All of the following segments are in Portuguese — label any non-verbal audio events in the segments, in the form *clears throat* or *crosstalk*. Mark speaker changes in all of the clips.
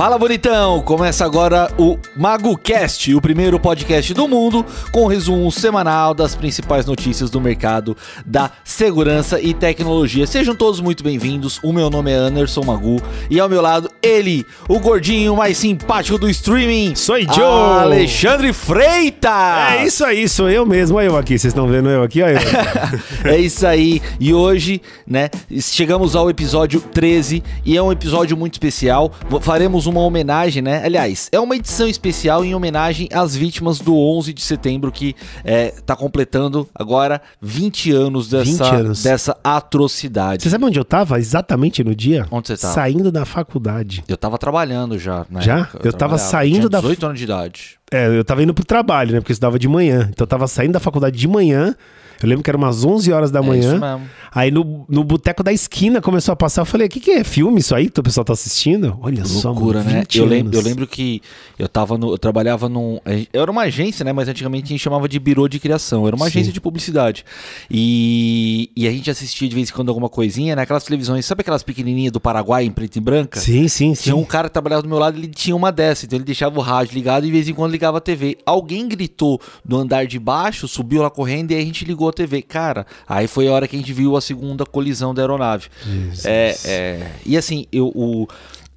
Speaker 1: Fala bonitão! Começa agora o MagoCast, o primeiro podcast do mundo com um resumo semanal das principais notícias do mercado da segurança e tecnologia. Sejam todos muito bem-vindos. O meu nome é Anderson Magu e ao meu lado ele, o gordinho mais simpático do streaming.
Speaker 2: Sou Joe!
Speaker 1: Alexandre Freitas!
Speaker 2: É isso aí, sou eu mesmo. Olha eu aqui, vocês estão vendo eu aqui? Olha eu. *laughs*
Speaker 1: é isso aí. E hoje, né, chegamos ao episódio 13 e é um episódio muito especial. Faremos uma homenagem, né? Aliás, é uma edição especial em homenagem às vítimas do 11 de setembro que é, tá completando agora 20 anos dessa,
Speaker 2: 20 anos.
Speaker 1: dessa atrocidade.
Speaker 2: Você sabe onde eu tava exatamente no dia?
Speaker 1: Onde você tava?
Speaker 2: Saindo da faculdade.
Speaker 1: Eu tava trabalhando já. na
Speaker 2: Já?
Speaker 1: época.
Speaker 2: Eu tava
Speaker 1: trabalhava.
Speaker 2: saindo da-
Speaker 1: 18 anos de idade.
Speaker 2: É, eu tava indo pro trabalho, né? Porque eu estudava de manhã. Então eu tava saindo da faculdade de manhã. Eu lembro que era umas 11 horas da
Speaker 1: É
Speaker 2: manhã.
Speaker 1: mesmo.
Speaker 2: Aí no, no boteco da esquina começou a passar. Eu falei, o que, que é filme isso aí que o pessoal tá assistindo? Olha só,
Speaker 1: Loucura,
Speaker 2: mano,
Speaker 1: né?
Speaker 2: 20
Speaker 1: Eu lembro, eu lembro que eu tava no. Eu trabalhava num. Eu era uma agência, né? Mas antigamente a gente chamava de birô de criação. Era uma
Speaker 2: Sim.
Speaker 1: agência de publicidade. E, e a gente assistia de vez em quando alguma coisinha, né? Aquelas televisões, sabe aquelas pequenininhas do Paraguai em preto e branca?
Speaker 2: Sim, sim, sim.
Speaker 1: Tinha um cara que trabalhava do meu lado, ele tinha uma dessa, então ele deixava o rádio ligado e de vez em quando ligava a TV. Alguém gritou do andar de baixo, subiu lá correndo e aí a gente ligou a TV. Cara, aí foi a hora que a gente viu a segunda colisão da aeronave. É, é, e assim, eu, o,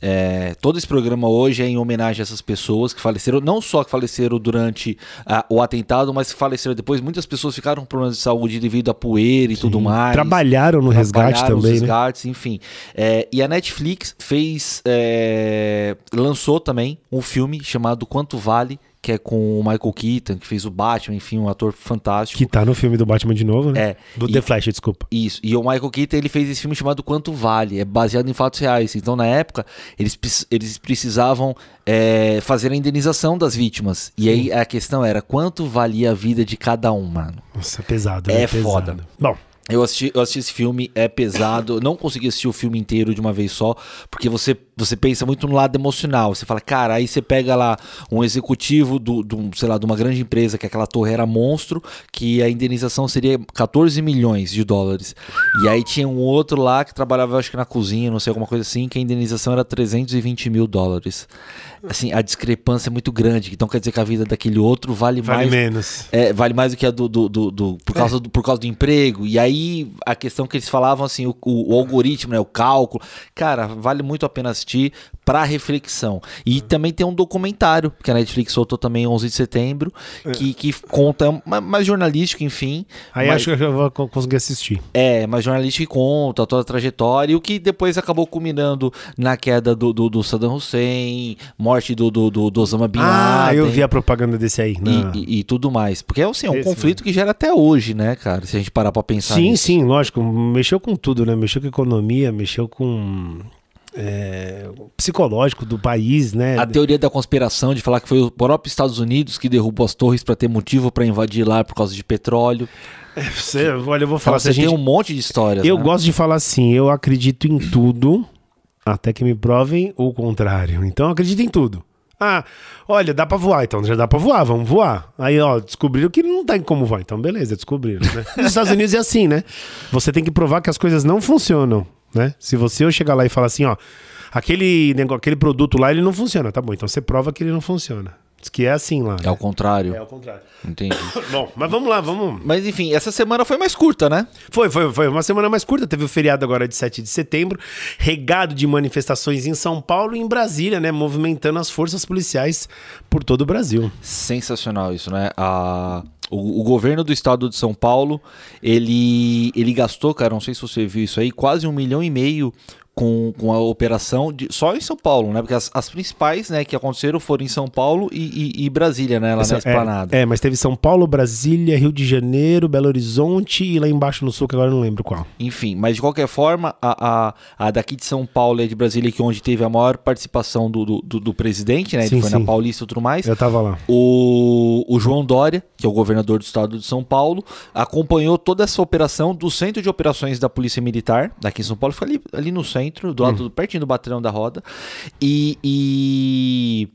Speaker 1: é, todo esse programa hoje é em homenagem a essas pessoas que faleceram, não só que faleceram durante ah, o atentado, mas que faleceram depois. Muitas pessoas ficaram com problemas de saúde devido à poeira e tudo mais.
Speaker 2: Trabalharam no resgate
Speaker 1: Trabalharam os
Speaker 2: também, né?
Speaker 1: resgates, enfim. É, e a Netflix fez. é, lançou também um filme chamado Quanto Vale, que é com o Michael Keaton, que fez o Batman, enfim, um ator fantástico.
Speaker 2: Que tá no filme do Batman de novo, né?
Speaker 1: É,
Speaker 2: Do
Speaker 1: e-
Speaker 2: The Flash, desculpa.
Speaker 1: Isso. E o Michael Keaton, ele fez esse filme chamado Quanto Vale. É baseado em fatos reais. Então, na época, eles, eles precisavam é, fazer a indenização das vítimas. E aí a questão era quanto valia a vida de cada um, mano.
Speaker 2: Nossa, é pesado,
Speaker 1: É
Speaker 2: né? pesado.
Speaker 1: foda.
Speaker 2: Bom,
Speaker 1: Eu assisti, eu assisti esse filme, é pesado. Não consegui assistir o filme inteiro de uma vez só, porque você, você pensa muito no lado emocional. Você fala, cara, aí você pega lá um executivo do, do, sei lá, de uma grande empresa, que aquela torre era monstro, que a indenização seria 14 milhões de dólares. E aí tinha um outro lá que trabalhava, acho que na cozinha, não sei, alguma coisa assim, que a indenização era 320 mil dólares. Assim, a discrepância é muito grande. Então quer dizer que a vida daquele outro vale,
Speaker 2: vale
Speaker 1: mais
Speaker 2: menos.
Speaker 1: é, vale mais do que a do, do, do- do- por, causa do, por causa do emprego. E aí, a questão que eles falavam, assim, o, o- o algoritmo, né, o cálculo. Cara, vale muito a pena assistir pra reflexão. E também tem um documentário que a Netflix soltou também 11 de setembro, que, que conta, é ma- mais jornalístico, enfim.
Speaker 2: Aí
Speaker 1: mas-
Speaker 2: acho que eu vou co- conseguir assistir.
Speaker 1: é, mas jornalístico que conta toda a trajetória e o que depois acabou culminando na queda do, do, do Saddam Hussein, morte do, do, do, do Osama Bin
Speaker 2: Ah,
Speaker 1: Laden
Speaker 2: eu vi a propaganda desse aí.
Speaker 1: e, e- e tudo mais. Porque assim, é um
Speaker 2: Esse
Speaker 1: conflito que gera até hoje, né, cara? Se a gente parar pra pensar
Speaker 2: Sim,
Speaker 1: nisso.
Speaker 2: sim, lógico. Mexeu com tudo, né? Mexeu com economia, mexeu com é, psicológico do país, né?
Speaker 1: A teoria da conspiração de falar que foi o próprio Estados Unidos que derrubou as torres pra ter motivo pra invadir lá por causa de petróleo.
Speaker 2: Você- olha, eu vou
Speaker 1: Fala,
Speaker 2: falar. a
Speaker 1: você
Speaker 2: gente-
Speaker 1: tem um monte de histórias.
Speaker 2: Eu
Speaker 1: né?
Speaker 2: gosto de falar assim, eu acredito em tudo, até que me provem o contrário. Então eu acredito em tudo. Ah, olha, dá pra voar, então já dá pra voar, vamos voar. Aí, ó, descobriram que não tem como voar. Então, beleza, descobriram, né? Nos Estados Unidos é assim, né? Você tem que provar que as coisas não funcionam, né? Se você chegar lá e falar assim, ó, aquele, nego- aquele produto lá, ele não funciona, tá bom, então você prova que ele não funciona. Diz que é assim lá.
Speaker 1: É o contrário.
Speaker 2: É o contrário.
Speaker 1: Entendi. *coughs*
Speaker 2: Bom, mas vamos lá, vamos.
Speaker 1: Mas enfim, essa semana foi mais curta, né?
Speaker 2: Foi, foi, foi uma semana mais curta. Teve o feriado agora de 7 de setembro, regado de manifestações em São Paulo e em Brasília, né? Movimentando as forças policiais por todo o Brasil.
Speaker 1: Sensacional isso, né? A, o, o governo do estado de São Paulo, ele, ele gastou, cara, não sei se você viu isso aí, quase um milhão e meio com, com a operação de, só em São Paulo, né? Porque as, as principais, né, que aconteceram foram em São Paulo e, e- e Brasília, né? Lá na Esplanada.
Speaker 2: É, é, mas teve São Paulo, Brasília, Rio de Janeiro, Belo Horizonte e lá embaixo no sul, que agora eu não lembro qual.
Speaker 1: Enfim, mas de qualquer forma, a, a, a daqui de São Paulo e a de Brasília, que é onde teve a maior participação do, do, do- do presidente, né? Ele
Speaker 2: Sim,
Speaker 1: foi
Speaker 2: sim.
Speaker 1: na Paulista e tudo mais.
Speaker 2: Eu tava lá.
Speaker 1: O, o João Dória, que é o governador do estado de São Paulo, acompanhou toda essa operação do Centro de Operações da Polícia Militar, daqui em São Paulo, foi ali, ali no centro, do lado, pertinho do batalhão da roda. E, e,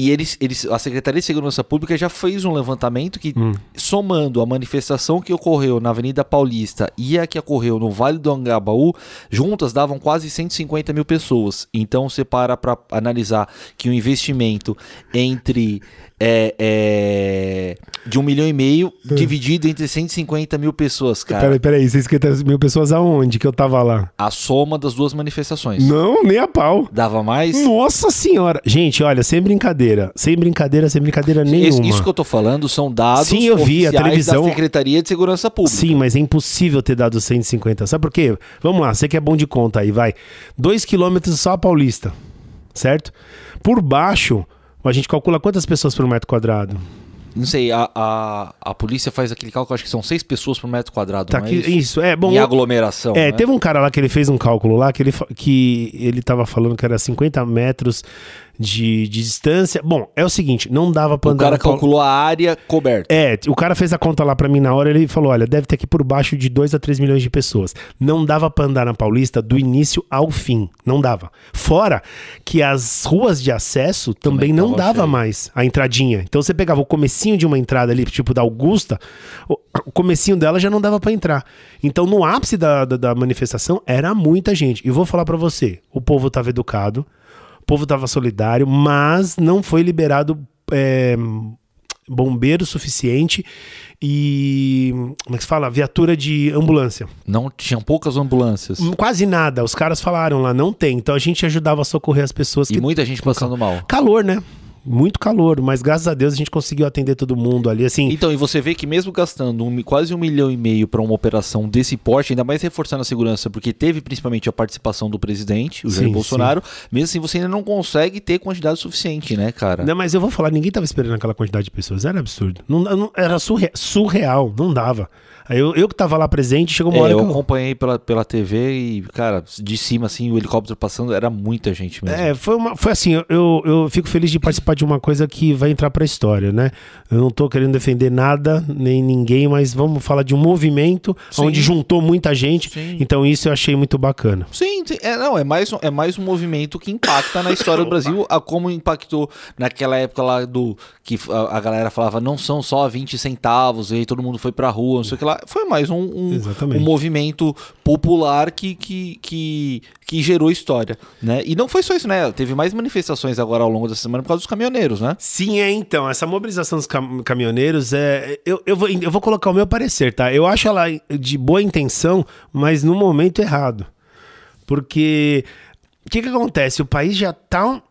Speaker 1: e eles, eles, a Secretaria de Segurança Pública já fez um levantamento que,
Speaker 2: Hum.
Speaker 1: somando a manifestação que ocorreu na Avenida Paulista e a que ocorreu no Vale do Angabaú, juntas davam quase 150 mil pessoas. Então você para para analisar que o investimento entre é, é, de um milhão e meio *laughs* dividido entre 150 mil pessoas, cara.
Speaker 2: Peraí, peraí, 650 mil pessoas aonde que eu tava lá?
Speaker 1: A soma das duas manifestações.
Speaker 2: Não, nem a pau.
Speaker 1: Dava mais?
Speaker 2: Nossa senhora. Gente, olha, sem brincadeira. Sem brincadeira, sem brincadeira nenhuma.
Speaker 1: Isso, isso que eu tô falando são dados
Speaker 2: Sim, eu vi, a televisão-
Speaker 1: da Secretaria de Segurança Pública.
Speaker 2: Sim, mas é impossível ter dado 150. Sabe por quê? Vamos lá, você que é bom de conta aí, vai. 2 quilômetros só a Paulista, certo? Por baixo, a gente calcula quantas pessoas por metro quadrado.
Speaker 1: Não sei, a, a, a polícia faz aquele cálculo, acho que são seis pessoas por metro quadrado,
Speaker 2: Tá
Speaker 1: é isso?
Speaker 2: isso, é bom.
Speaker 1: Em aglomeração.
Speaker 2: É,
Speaker 1: né?
Speaker 2: teve um cara lá que ele fez um cálculo lá que ele, que ele tava falando que era 50 metros de, de distância. Bom, é o seguinte, não dava pra
Speaker 1: O
Speaker 2: andar
Speaker 1: cara
Speaker 2: na Paul-
Speaker 1: calculou a área coberta.
Speaker 2: É, o cara fez a conta lá pra mim na hora, ele falou, olha, deve ter aqui por baixo de 2 a 3 milhões de pessoas. Não dava pra andar na Paulista do início ao fim, não dava. Fora que as ruas de acesso também,
Speaker 1: Também
Speaker 2: não dava
Speaker 1: cheio.
Speaker 2: mais a entradinha. Então você pegava o comecinho de uma entrada ali, tipo da Augusta, o, o comecinho dela já não dava pra entrar. Então no ápice da, da, da manifestação era muita gente. E vou falar pra você, o povo tava educado, o povo tava solidário, mas não foi liberado é, bombeiro suficiente e como é que se fala? Viatura de ambulância.
Speaker 1: Não tinham poucas ambulâncias.
Speaker 2: Quase nada. Os caras falaram lá, não tem. Então a gente ajudava a socorrer as pessoas
Speaker 1: E
Speaker 2: que
Speaker 1: muita gente passando mal.
Speaker 2: calor, né? Muito calor, mas graças a Deus a gente conseguiu atender todo mundo ali assim.
Speaker 1: Então, e você vê que mesmo gastando um quase um milhão e meio para uma operação desse porte, ainda mais reforçando a segurança, porque teve principalmente a participação do presidente, o Jair
Speaker 2: Sim,
Speaker 1: Bolsonaro, mesmo assim você ainda não consegue ter quantidade suficiente, né, cara?
Speaker 2: Não, mas eu vou falar, ninguém tava esperando aquela quantidade de pessoas. Era absurdo. Não, não- era surre- surreal, não dava. Eu, eu que tava lá presente, chegou uma
Speaker 1: É,
Speaker 2: hora
Speaker 1: eu
Speaker 2: que eu...
Speaker 1: acompanhei pela, pela TV e, cara, de cima, assim, o helicóptero passando, era muita gente mesmo.
Speaker 2: É, foi, uma, foi assim, eu- eu, fico feliz de participar de uma coisa que vai entrar pra história, né? Eu não tô querendo defender nada, nem ninguém, mas vamos falar de um movimento
Speaker 1: Sim.
Speaker 2: onde juntou muita gente.
Speaker 1: Sim.
Speaker 2: Então isso eu achei muito bacana.
Speaker 1: Sim, sim. é, não, é mais, um, é mais um movimento que impacta na história do *laughs* Brasil, a como impactou naquela época lá do que a, a galera falava não são só 20 centavos, e aí todo mundo foi pra rua, não sei o que lá. Foi mais um, um, um movimento popular que, que, que, que gerou história, né? E não foi só isso, né? Teve mais manifestações agora ao longo dessa semana por causa dos caminhoneiros, né?
Speaker 2: Sim, é então. Essa mobilização dos cam- caminhoneiros é. Eu, eu, vou, eu vou colocar o meu parecer, tá? Eu acho ela de boa intenção, mas no momento errado. Porque o que, que acontece? O país já tá.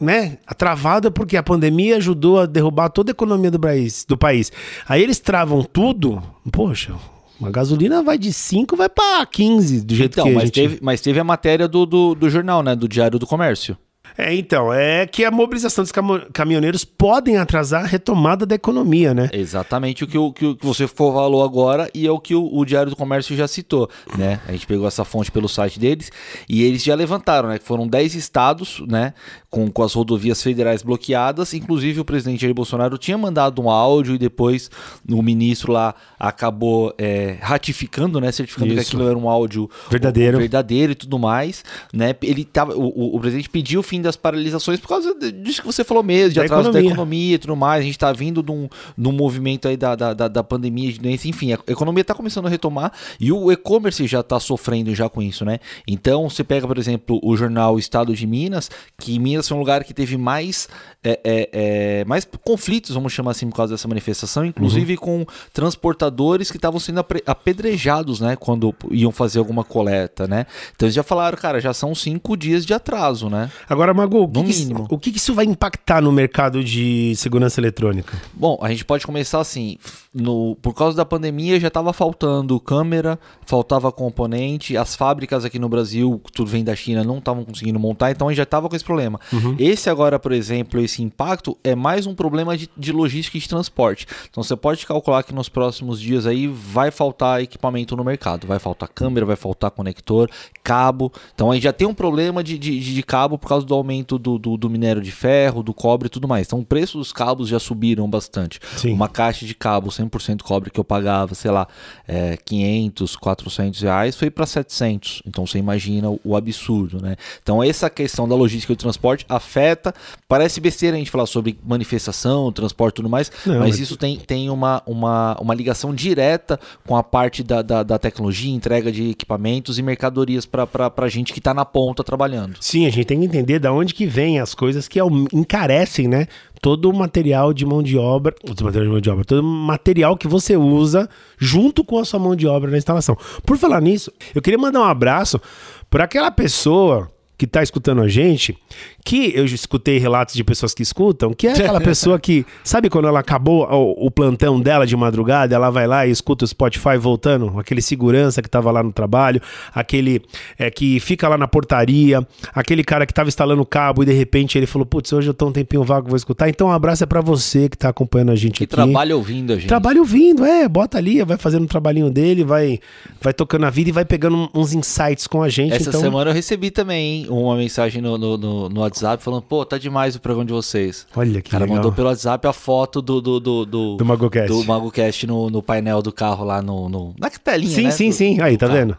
Speaker 2: Né, travado porque a pandemia ajudou a derrubar toda a economia do país, do país. Aí eles travam tudo. Poxa, a gasolina vai de 5, vai pra 15, do jeito
Speaker 1: Então,
Speaker 2: que a
Speaker 1: mas,
Speaker 2: gente...
Speaker 1: teve, mas teve a matéria do, do, do jornal, né? Do Diário do Comércio.
Speaker 2: É, então, é que a mobilização dos camo- caminhoneiros podem atrasar a retomada da economia, né?
Speaker 1: Exatamente o que, o, que, o- que você falou agora e é o que o, o Diário do Comércio já citou, né? A gente pegou essa fonte pelo site deles e eles já levantaram, né? Que foram 10 estados, né? Com, com as rodovias federais bloqueadas. Inclusive o presidente Jair Bolsonaro tinha mandado um áudio e depois o ministro lá acabou é, ratificando, né? Certificando que
Speaker 2: Isso.
Speaker 1: aquilo era um áudio
Speaker 2: Verdadeiro.
Speaker 1: verdadeiro e tudo mais, né? Ele tava, o, o- presidente pediu o fim das paralisações por causa disso que você falou mesmo, de
Speaker 2: Da
Speaker 1: atraso da
Speaker 2: economia.
Speaker 1: economia e tudo mais. A gente tá vindo de um, de um movimento aí da, da, da, pandemia, de doença, enfim, a economia tá começando a retomar e o e-commerce já tá sofrendo já com isso, né? Então, você pega, por exemplo, o jornal Estado de Minas, que Minas foi um lugar que teve mais, é, é, é, mais conflitos, vamos chamar assim, por causa dessa manifestação, inclusive com transportadores que estavam sendo apedrejados, né? Quando iam fazer alguma coleta, né? Então, eles já falaram, cara, já são cinco dias de atraso, né?
Speaker 2: Agora, Magu, o que, que isso- o que que isso vai impactar no mercado de segurança eletrônica?
Speaker 1: Bom, a gente pode começar assim. No, por causa da pandemia já estava faltando câmera, faltava componente, as fábricas aqui no Brasil, tudo vem da China, não estavam conseguindo montar, então já estava com esse problema. Esse agora, por exemplo, esse impacto é mais um problema de, de logística e de transporte. Então você pode calcular que nos próximos dias aí vai faltar equipamento no mercado, vai faltar câmera, vai faltar conector, cabo. Então a gente já tem um problema de, de, de cabo por causa do aumento do, do, do minério de ferro, do cobre e tudo mais. Então o preço dos cabos já subiram bastante.
Speaker 2: Sim.
Speaker 1: Uma caixa de cabo 100% cobre que eu pagava, sei lá, é, 500, 400 reais, foi para 700. Então você imagina o, o, absurdo, né? Então essa questão da logística do transporte afeta, parece besteira a gente falar sobre manifestação, transporte e tudo mais, Não, mas, mas, isso tem, tem uma, uma, uma ligação direta com a parte da, da, da tecnologia, entrega de equipamentos e mercadorias para a gente que está na ponta trabalhando.
Speaker 2: Sim, a gente tem que entender da onde que vem as coisas que encarecem, né? Todo o material de mão de obra, todo material de mão de obra, todo material que você usa junto com a sua mão de obra na instalação. Por falar nisso, eu queria mandar um abraço para aquela pessoa que está escutando a gente, que eu escutei relatos de pessoas que escutam, que é aquela pessoa que, *laughs* sabe quando ela acabou o, o, plantão dela de madrugada, ela vai lá e escuta o Spotify voltando, aquele segurança que estava lá no trabalho, aquele é, que fica lá na portaria, aquele cara que estava instalando o cabo e de repente ele falou, putz, hoje eu tô um tempinho vago, vou escutar. Então um abraço é para você que está acompanhando a gente que aqui.
Speaker 1: trabalha ouvindo a gente.
Speaker 2: Trabalha ouvindo, é, bota ali, vai fazendo um trabalhinho dele, vai, vai tocando a vida e vai pegando uns insights com a gente.
Speaker 1: Essa
Speaker 2: então...
Speaker 1: semana eu recebi também, hein, uma mensagem no, no, no, no WhatsApp falando, pô, tá demais o programa de vocês.
Speaker 2: Olha que
Speaker 1: O cara
Speaker 2: legal.
Speaker 1: mandou pelo WhatsApp a foto do... Do, do,
Speaker 2: do, do MagoCast.
Speaker 1: Do MagoCast no, no painel do carro lá no... no na telinha,
Speaker 2: Sim,
Speaker 1: né?
Speaker 2: sim,
Speaker 1: do,
Speaker 2: sim. Aí, tá carro. vendo?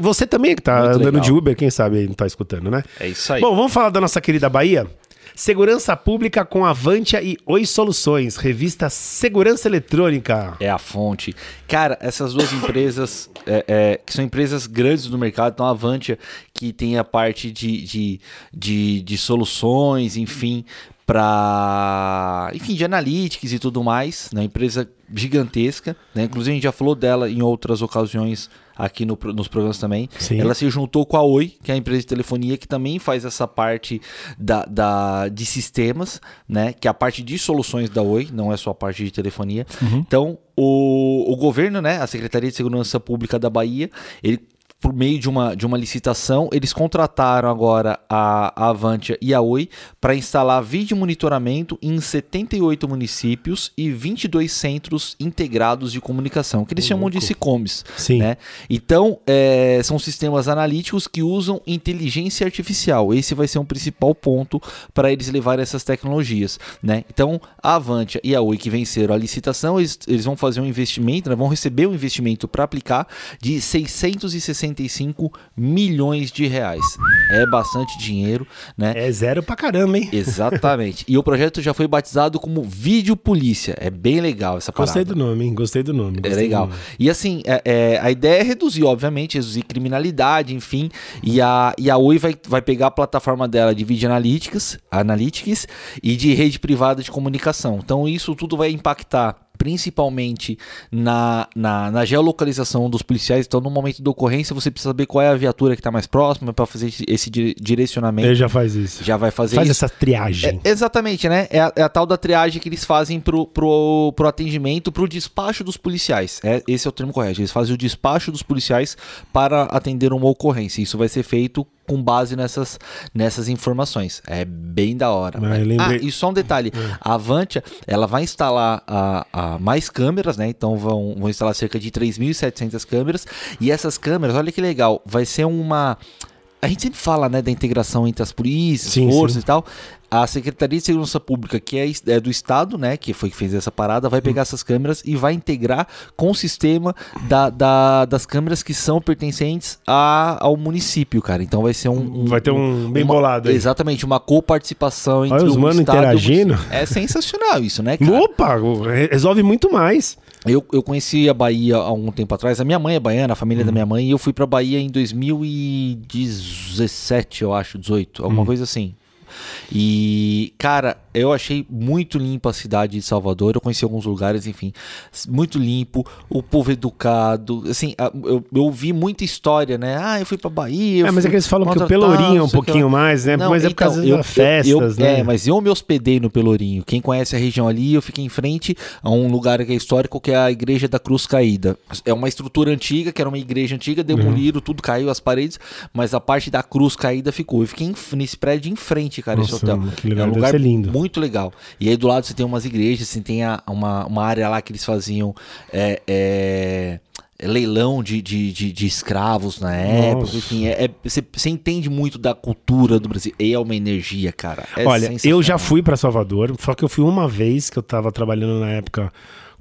Speaker 2: Você também que tá Muito andando legal. de Uber, quem sabe não tá escutando, né?
Speaker 1: É isso aí.
Speaker 2: Bom, vamos falar da nossa querida Bahia? Segurança Pública com Avantia e Oi Soluções, revista Segurança Eletrônica.
Speaker 1: É a fonte. Cara, essas duas empresas, é, é, que são empresas grandes no mercado, então a Avantia, que tem a parte de, de, de, de soluções, enfim, para, enfim, de analytics e tudo mais, né? Empresa gigantesca, né? Inclusive a gente já falou dela em outras ocasiões aqui no, nos programas também. Sim. Ela se juntou com a Oi, que é a empresa de telefonia que também faz essa parte da, da, de sistemas, né? Que é a parte de soluções da Oi, não é só a parte de telefonia. Uhum. Então, o, o governo, né? A Secretaria de Segurança Pública da Bahia, ele por meio de uma, de uma licitação, eles contrataram agora a, a Avantia e a Oi para instalar vídeo monitoramento em 78 municípios e 22 centros integrados de comunicação, que eles oh, chamam louco. de SICOMs.
Speaker 2: Sim.
Speaker 1: Né? Então, é, são sistemas analíticos que usam inteligência artificial. Esse vai ser um principal ponto para eles levarem essas tecnologias. Né? Então, a Avantia e a Oi que venceram a licitação, eles, eles vão fazer um investimento, né? vão receber um investimento para aplicar de 660 65 milhões de reais. É bastante dinheiro, né?
Speaker 2: É zero pra caramba, hein?
Speaker 1: Exatamente. e o projeto já foi batizado como Vídeo Polícia. É bem legal essa
Speaker 2: parada. Gostei do nome, hein? Gostei do nome.
Speaker 1: Gostei é legal. E assim, é, é, a ideia é reduzir, obviamente, reduzir criminalidade, enfim. E a, e a Oi vai, vai pegar a plataforma dela de vídeo analytics, analytics e de rede privada de comunicação. Então isso tudo vai impactar principalmente na, na, na, geolocalização dos policiais. Então, no momento da ocorrência, você precisa saber qual é a viatura que está mais próxima para fazer esse direcionamento.
Speaker 2: Ele já faz isso.
Speaker 1: Já vai fazer
Speaker 2: faz
Speaker 1: isso.
Speaker 2: essa triagem.
Speaker 1: É, exatamente, né? É a, é a, tal da triagem que eles fazem pro, pro, pro atendimento, pro despacho dos policiais. É, esse é o termo correto. Eles fazem o despacho dos policiais para atender uma ocorrência. Isso vai ser feito com base nessas, nessas informações. É bem da hora. Ah, lembrei... ah e só um detalhe: é. a Avantia ela vai instalar a, a mais câmeras, né? Então vão, vão instalar cerca de 3.700 câmeras. E essas câmeras, olha que legal, vai ser uma. A gente sempre fala, né, da integração entre as polícias, sim, forças sim. e tal a Secretaria de Segurança Pública, que é, é, do Estado, né, que foi que fez essa parada, vai pegar essas câmeras e vai integrar com o sistema da, da das câmeras que são pertencentes a, ao município, cara. Então vai ser um.
Speaker 2: um vai ter um bem uma, bolado aí.
Speaker 1: Exatamente, uma coparticipação entre
Speaker 2: Olha os mano interagindo.
Speaker 1: É sensacional isso, né, cara?
Speaker 2: Opa, resolve muito mais.
Speaker 1: Eu, eu conheci a Bahia há algum tempo atrás. A minha mãe é baiana, a família da minha mãe, e eu fui pra Bahia em 2017, eu acho, 18, alguma hum. coisa assim. E, cara, eu achei muito limpa a cidade de Salvador. Eu conheci alguns lugares, enfim, muito limpo, o povo educado. Assim, eu, eu ouvi muita história, né? Ah, eu fui pra Bahia.
Speaker 2: É, mas é que eles falam que o Pelourinho é um pouquinho mais, né? Não, mas é por causa então, das festas,
Speaker 1: eu,
Speaker 2: né?
Speaker 1: É, mas eu me hospedei no Pelourinho. Quem conhece a região ali, eu fiquei em frente a um lugar que é histórico, que é a Igreja da Cruz Caída. É uma estrutura antiga, que era uma igreja antiga, demoliram, uhum. tudo caiu, as paredes, mas a parte da Cruz Caída ficou. Eu fiquei nesse prédio em frente, cara, Nossa, esse hotel.
Speaker 2: Que legal, é um lugar lindo.
Speaker 1: muito legal. E aí do lado você tem umas igrejas, você tem a, uma, uma área lá que eles faziam é, é, leilão de, de, de, de, escravos na época. Nossa. Enfim, é, é, você, você entende muito da cultura do Brasil. E é uma energia, cara. É
Speaker 2: Olha, eu já fui para Salvador, só que eu fui uma vez que eu tava trabalhando na época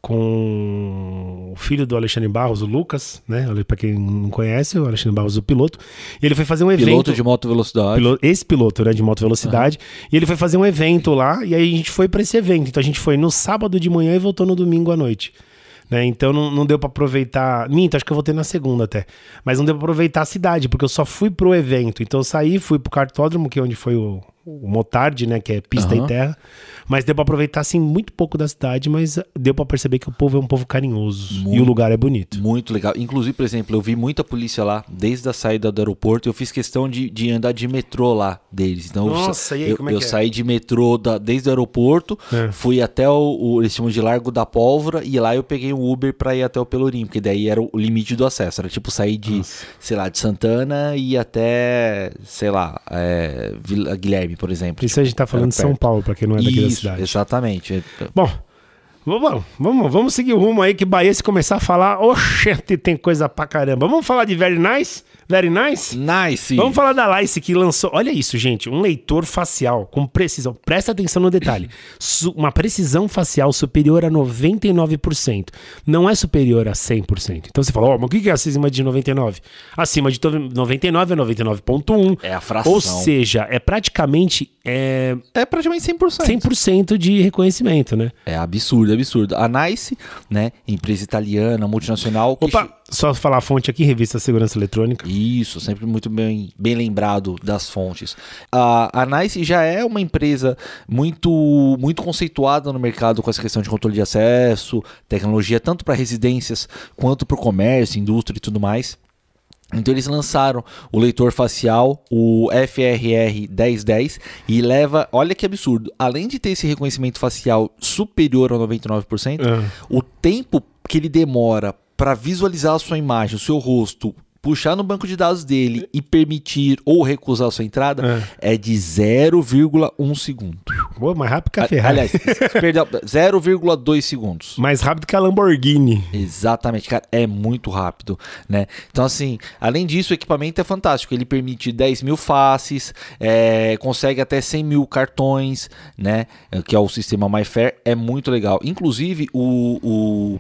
Speaker 2: com o filho do Alexandre Barros, o Lucas, né? Pra quem não conhece, o Alexandre Barros, o piloto. E ele foi fazer um evento.
Speaker 1: Piloto de moto velocidade.
Speaker 2: Piloto, esse piloto, né, de moto velocidade. Uhum. E ele foi fazer um evento lá, e aí a gente foi para esse evento. Então a gente foi no sábado de manhã e voltou no domingo à noite. Né? Então não, não deu para aproveitar. Minto, acho que eu voltei na segunda até. Mas não deu pra aproveitar a cidade, porque eu só fui pro evento. Então eu saí, fui pro cartódromo, que é onde foi o, o Motard, né? Que é pista uhum. e terra. Mas deu pra aproveitar, assim, muito pouco da cidade, mas deu pra perceber que o povo é um povo carinhoso. Muito, e o lugar é bonito.
Speaker 1: Muito legal. Inclusive, por exemplo, eu vi muita polícia lá, desde a saída do aeroporto. Eu fiz questão de, de andar de metrô lá deles. Então,
Speaker 2: Nossa,
Speaker 1: eu,
Speaker 2: e aí, como é
Speaker 1: eu
Speaker 2: que é?
Speaker 1: saí de metrô da, desde o aeroporto, é. fui até o, o, eles chamam de Largo da Pólvora, e lá eu peguei um Uber pra ir até o Pelourinho, porque daí era o limite do acesso. Era tipo sair de, Nossa. sei lá, de Santana e ir até, sei lá, é, Vila Guilherme, por exemplo.
Speaker 2: Isso a gente tá falando de São Paulo, pra quem não é daqui
Speaker 1: Isso,
Speaker 2: cidade.
Speaker 1: Exatamente.
Speaker 2: Bom, vamos, vamos, vamos seguir o rumo aí que Bahia se começar a falar, oxente, tem coisa pra caramba. Vamos falar de Very Nice? Very nice?
Speaker 1: Nice.
Speaker 2: Vamos falar da Lice que lançou. Olha isso, gente. Um leitor facial com precisão. Presta atenção no detalhe. *laughs* Uma precisão facial superior a 99%. Não é superior a 100%. Então você fala, ó, oh, mas o que é acima de 99? Acima de 99 é 99,1.
Speaker 1: É a fração.
Speaker 2: Ou seja, é praticamente. É,
Speaker 1: é praticamente 100%.
Speaker 2: 100% de reconhecimento, né?
Speaker 1: É absurdo, absurdo. A Nice, né? Empresa italiana, multinacional.
Speaker 2: Opa, só falar a fonte aqui, Revista Segurança Eletrônica.
Speaker 1: Isso, sempre muito bem, bem lembrado das fontes. A, a Nice já é uma empresa muito, muito conceituada no mercado com essa questão de controle de acesso, tecnologia, tanto para residências quanto para o comércio, indústria e tudo mais. Então eles lançaram o leitor facial, o FRR 1010, e leva, olha que absurdo, além de ter esse reconhecimento facial superior a 99%, é. o tempo que ele demora para visualizar a sua imagem, o seu rosto puxar no banco de dados dele e permitir ou recusar a sua entrada é, é de 0,1 segundo.
Speaker 2: Boa, mais rápido que a Ferrari.
Speaker 1: Aliás, *laughs* perdão, 0,2 segundos.
Speaker 2: Mais rápido que a Lamborghini.
Speaker 1: Exatamente, cara, é muito rápido, né? Então, assim, além disso, o equipamento é fantástico. Ele permite 10 mil faces, é, consegue até 100 mil cartões, né? Que é o sistema MyFair, é muito legal. Inclusive, o, o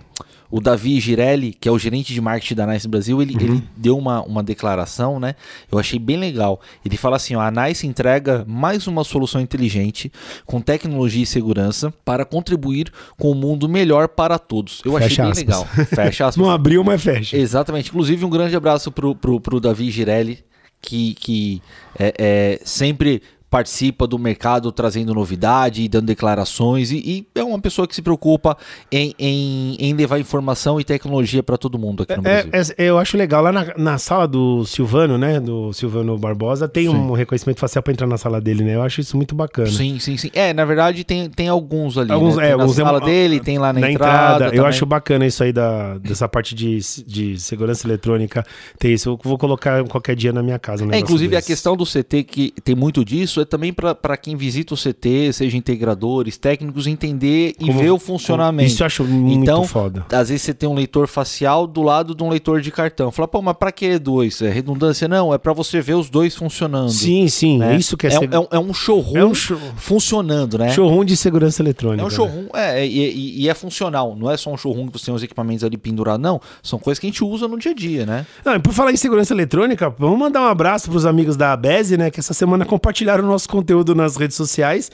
Speaker 1: o Davi Girelli, que é o gerente de marketing da Nice Brasil, ele, uhum. ele deu uma, uma declaração, né? Eu achei bem legal. Ele fala assim: ó, a Nice entrega mais uma solução inteligente com tecnologia e segurança para contribuir com um mundo melhor para todos. Eu
Speaker 2: fecha
Speaker 1: achei bem
Speaker 2: aspas.
Speaker 1: legal. Fecha *laughs* aspas.
Speaker 2: Não abriu, mas fecha.
Speaker 1: Exatamente. Inclusive, um grande abraço pro, pro, pro Davi Girelli, que, que é, é sempre participa do mercado trazendo novidade e dando declarações e, e, é uma pessoa que se preocupa em, em, em levar informação e tecnologia para todo mundo aqui no
Speaker 2: é,
Speaker 1: Brasil.
Speaker 2: É, eu acho legal, lá na, na, sala do Silvano, né, do Silvano Barbosa, tem sim. um reconhecimento facial para entrar na sala dele, né, eu acho isso muito bacana.
Speaker 1: Sim, sim, sim. É, na verdade tem, tem alguns ali,
Speaker 2: alguns,
Speaker 1: né?
Speaker 2: é,
Speaker 1: na sala dele, tem lá na, na entrada. entrada
Speaker 2: eu acho bacana isso aí da, dessa parte de, de segurança eletrônica, ter isso, eu vou colocar qualquer dia na minha casa. Um
Speaker 1: é, inclusive desse. a questão do CT, que tem muito disso, é também para quem visita o CT, seja integradores, técnicos, entender e ver o funcionamento.
Speaker 2: Isso eu acho muito
Speaker 1: então,
Speaker 2: foda.
Speaker 1: Às vezes você tem um leitor facial do lado de um leitor de cartão. Fala, pô, mas pra que dois? É redundância? Não, é para você ver os dois funcionando.
Speaker 2: Sim, sim,
Speaker 1: né?
Speaker 2: isso que é,
Speaker 1: é, é, um, é um showroom é um show... funcionando, né?
Speaker 2: Showroom de segurança eletrônica.
Speaker 1: É um showroom, né? é, e, e, é funcional. Não é só um showroom que você tem os equipamentos ali pendurados, não. São coisas que a gente usa no dia a dia, né?
Speaker 2: Não, e por falar em segurança eletrônica, vamos mandar um abraço pros amigos da ABESE, né? Que essa semana compartilharam nosso conteúdo nas redes sociais.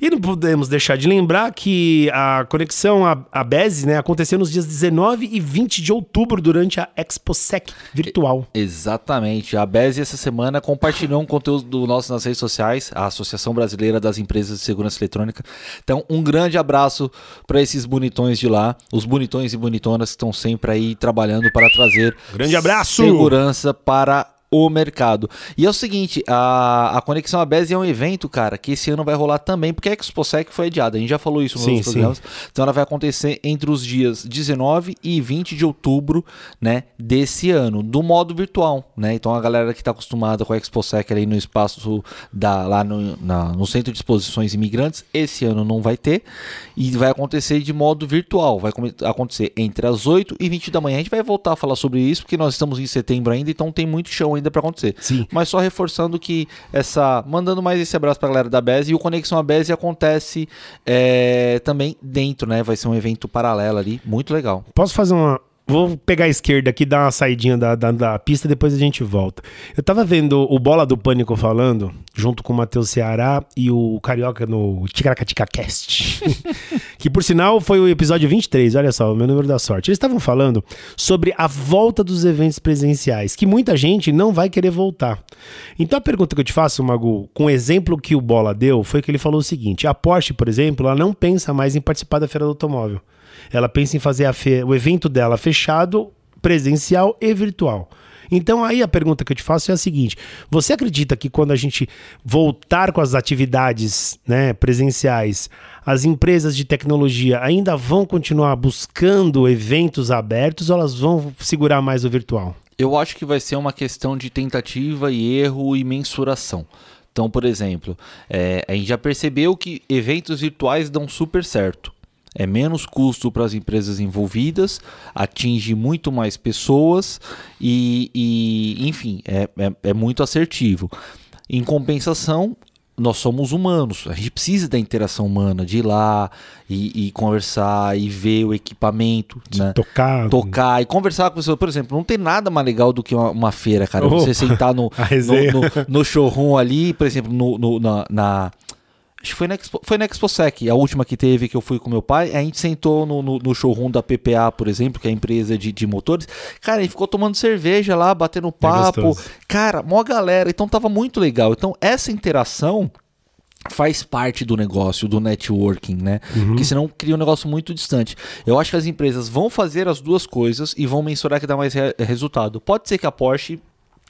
Speaker 2: E não podemos deixar de lembrar que a conexão à, à BESE né, aconteceu nos dias 19 e 20 de outubro durante a ExpoSec virtual.
Speaker 1: Exatamente. A BESE essa semana compartilhou um conteúdo do nosso nas redes sociais, a Associação Brasileira das Empresas de Segurança Eletrônica. Então, um grande abraço para esses bonitões de lá, os bonitões e bonitonas que estão sempre aí trabalhando para trazer
Speaker 2: grande abraço
Speaker 1: segurança para o mercado. E é o seguinte, a, a Conexão ABES é um evento, cara, que esse ano vai rolar também, porque a ExpoSec foi adiada. A gente já falou isso nos sim, programas. Sim. Então ela vai acontecer entre os dias 19 e 20 de outubro, né, desse ano, do modo virtual, né? Então a galera que está acostumada com a ExpoSec ali no espaço da lá no, na, no Centro de Exposições Imigrantes, esse ano não vai ter e vai acontecer de modo virtual. Vai acontecer entre as 8 e 20 da manhã. A gente vai voltar a falar sobre isso, porque nós estamos em setembro ainda, então tem muito chão ainda ainda para acontecer.
Speaker 2: Sim.
Speaker 1: Mas só reforçando que essa. Mandando mais esse abraço pra galera da BES e o Conexão ABES acontece é, também dentro, né? Vai ser um evento paralelo ali, muito legal.
Speaker 2: Posso fazer uma. Vou pegar a esquerda aqui, dar uma saidinha da, da, da pista, depois a gente volta. Eu tava vendo o Bola do Pânico falando, junto com o Matheus Ceará e o Carioca no Ticaracatica Cast. *laughs* que por sinal foi o episódio 23, olha só, o meu número da sorte. Eles estavam falando sobre a volta dos eventos presenciais, que muita gente não vai querer voltar. Então a pergunta que eu te faço, Magu, com o exemplo que o Bola deu, foi que ele falou o seguinte: a Porsche, por exemplo, ela não pensa mais em participar da feira do automóvel. Ela pensa em fazer o evento dela fechado, presencial e virtual. Então aí a pergunta que eu te faço é a seguinte: você acredita que quando a gente voltar com as atividades né, presenciais, as empresas de tecnologia ainda vão continuar buscando eventos abertos ou elas vão segurar mais o virtual?
Speaker 1: Eu acho que vai ser uma questão de tentativa e erro e mensuração. Então, por exemplo, é, a gente já percebeu que eventos virtuais dão super certo. É menos custo para as empresas envolvidas, atinge muito mais pessoas e, e, enfim, é, é, é muito assertivo. Em compensação, nós somos humanos, a gente precisa da interação humana, de ir lá e, e conversar e ver o equipamento, né?
Speaker 2: Tocar.
Speaker 1: tocar e conversar com pessoas. Por exemplo, não tem nada mais legal do que uma, uma feira, cara.
Speaker 2: Opa,
Speaker 1: Você sentar no, *laughs* no, no, no showroom ali, por exemplo, no, no- na, na- Acho que foi na, Expo, foi na ExpoSec, a última que teve que eu fui com meu pai. A gente sentou no, no, no showroom da PPA, por exemplo, que é a empresa de, de motores. Cara, gente ficou tomando cerveja lá, batendo papo.
Speaker 2: gostoso.
Speaker 1: Cara, mó galera. Então tava muito legal. Então essa interação faz parte do negócio, do networking, né? Porque senão cria um negócio muito distante. Eu acho que as empresas vão fazer as duas coisas e vão mensurar que dá mais re- resultado. Pode ser que a Porsche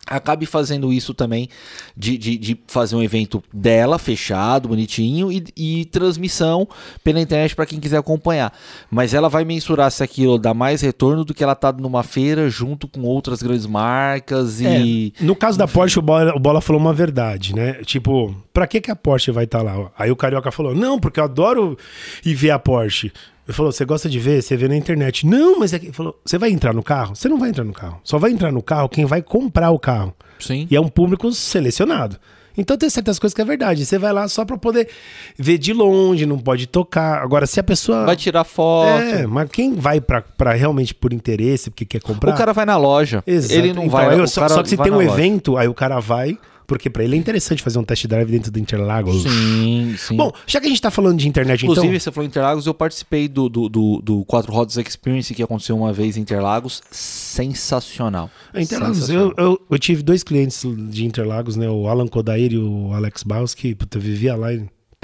Speaker 1: acabe fazendo isso também, de, de, de fazer um evento dela, fechado, bonitinho, e, e transmissão pela internet para quem quiser acompanhar. Mas ela vai mensurar se aquilo dá mais retorno do que ela tá numa feira junto com outras grandes marcas e...
Speaker 2: É, no caso da Porsche, o Bola, o Bola falou uma verdade, né? Tipo, pra que, que a Porsche vai estar lá? Aí o Carioca falou, não, porque eu adoro ir ver a Porsche. Ele falou, você gosta de ver? Você vê na internet. Não, mas é que... Ele falou, você vai entrar no carro? Você não vai entrar no carro. Só vai entrar no carro quem vai comprar o carro.
Speaker 1: Sim.
Speaker 2: E é um público selecionado. Então tem certas coisas que é verdade. Você vai lá só pra poder ver de longe, não pode tocar. Agora, se a pessoa...
Speaker 1: Vai tirar foto.
Speaker 2: É, mas quem vai pra, pra realmente por interesse, porque quer comprar...
Speaker 1: O cara vai na loja.
Speaker 2: Exato.
Speaker 1: Ele não
Speaker 2: Então,
Speaker 1: vai.
Speaker 2: aí, só, só que se tem um
Speaker 1: loja.
Speaker 2: evento, aí o cara vai, porque pra ele é interessante fazer um test drive dentro do Interlagos.
Speaker 1: Sim, sim.
Speaker 2: Bom, já que a gente tá falando de internet,
Speaker 1: Inclusive,
Speaker 2: então.
Speaker 1: você falou Interlagos, eu participei do, do, do, do Quatro Rodas Experience que aconteceu uma vez em Interlagos. Sensacional.
Speaker 2: Interlagos, eu,
Speaker 1: Sensacional.
Speaker 2: eu, eu tive dois clientes de Interlagos, né? O Alan Kodair e o Alex Baus, que puta, eu vivia lá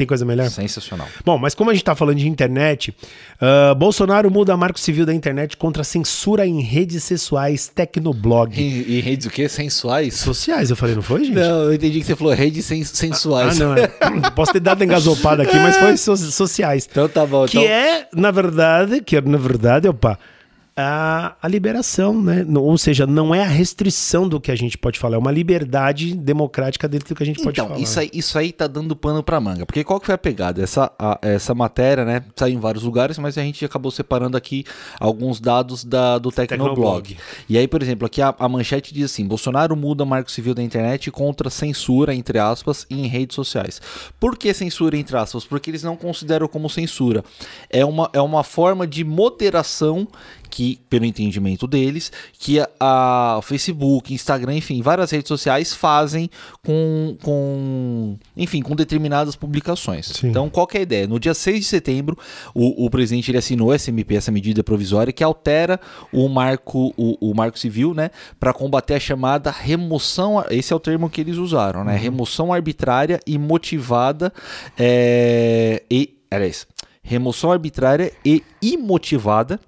Speaker 2: tem coisa melhor.
Speaker 1: Sensacional.
Speaker 2: Bom, mas como a gente tá falando de internet, ah, Bolsonaro muda marco civil da internet contra censura em redes sexuais, tecnoblog.
Speaker 1: E, e redes o quê? Sensuais?
Speaker 2: Sociais, eu falei, não foi, gente?
Speaker 1: Não, eu entendi que você falou redes sen-
Speaker 2: Ah,
Speaker 1: sensuais.
Speaker 2: não, é. *laughs* Posso ter dado engasopada aqui, mas foi so- sociais.
Speaker 1: Então tá bom.
Speaker 2: Que
Speaker 1: então...
Speaker 2: é, na verdade, que é, na verdade, opa, a, a liberação, né? Ou seja, não é a restrição do que a gente pode falar, é uma liberdade democrática dentro do que a gente pode
Speaker 1: Então,
Speaker 2: falar.
Speaker 1: isso aí, isso aí tá dando pano pra manga. Porque qual que foi a pegada? Essa, a- essa matéria, né? Saiu em vários lugares, mas a gente acabou separando aqui alguns dados da, do Tecnoblog.
Speaker 2: Tecnoblog.
Speaker 1: E aí, por exemplo, aqui a, a manchete diz assim: Bolsonaro muda marco civil da internet contra censura, entre aspas, em redes sociais. Por que censura, entre aspas? Porque eles não consideram como censura. É uma, é uma forma de moderação que, pelo entendimento deles, que a, a Facebook, Instagram, enfim, várias redes sociais fazem com, com enfim, com determinadas publicações.
Speaker 2: Sim.
Speaker 1: Então, qual que é a ideia? No dia 6 de setembro, o, o presidente ele assinou essa MP, essa medida provisória, que altera o marco, o, o marco civil, né, para combater a chamada remoção, esse é o termo que eles usaram, né, remoção arbitrária e motivada é, e, era isso, remoção arbitrária e imotivada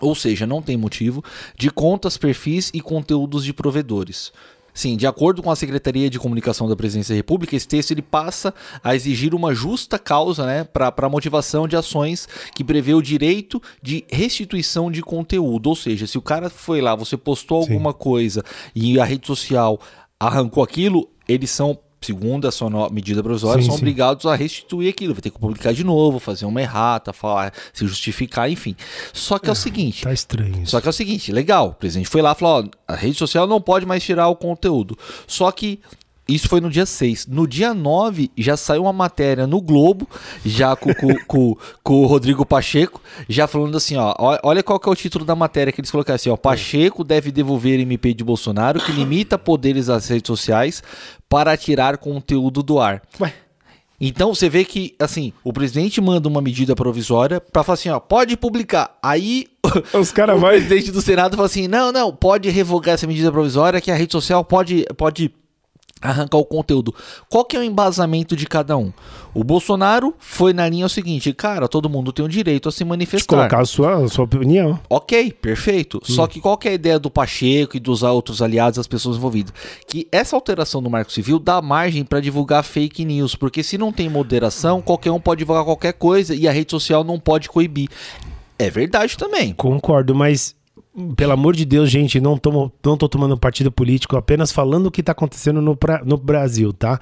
Speaker 1: ou seja, não tem motivo, de contas, perfis e conteúdos de provedores. Sim, de acordo com a Secretaria de Comunicação da Presidência da República, esse texto ele passa a exigir uma justa causa né, para a motivação de ações que prevê o direito de restituição de conteúdo. Ou seja, se o cara foi lá, você postou alguma coisa e a rede social arrancou aquilo, eles são segundo a sua medida provisória,
Speaker 2: Sim,
Speaker 1: são
Speaker 2: sim.
Speaker 1: obrigados a restituir aquilo. Vai ter que publicar de novo, fazer uma errata, falar, se justificar, enfim. Só que é o seguinte.
Speaker 2: Tá estranho isso.
Speaker 1: Só que é o seguinte, legal, o presidente foi lá e falou, ó, a rede social não pode mais tirar o conteúdo. Só que isso foi no dia 6. No dia 9, já saiu uma matéria no Globo, já com, com, *laughs* com- com o Rodrigo Pacheco, já falando assim, ó, olha qual que é o título da matéria que eles colocaram assim, ó, Pacheco deve devolver MP de Bolsonaro que limita poderes das redes sociais para tirar conteúdo do ar.
Speaker 2: Ué,
Speaker 1: Então você vê que, assim, o presidente manda uma medida provisória pra falar assim, ó, pode publicar. Aí *laughs*
Speaker 2: os caras
Speaker 1: o
Speaker 2: vão.
Speaker 1: presidente do Senado fala assim: não, não, pode revogar essa medida provisória que a rede social pode, pode arrancar o conteúdo. Qual que é o embasamento de cada um? O Bolsonaro foi na linha o seguinte, cara, todo mundo tem o direito a se
Speaker 2: De
Speaker 1: manifestar.
Speaker 2: colocar a sua, a sua opinião.
Speaker 1: Ok, perfeito. Só
Speaker 2: Hum.
Speaker 1: que qual que é a ideia do Pacheco e dos outros aliados, as pessoas envolvidas? Que essa alteração do Marco Civil dá margem para divulgar fake news, porque se não tem moderação, qualquer um pode divulgar qualquer coisa e a rede social não pode coibir. É verdade também.
Speaker 2: Concordo, mas pelo amor de Deus, gente, não, tomo, não tô tomando partido político, apenas falando o que tá acontecendo no, pra- no Brasil, tá?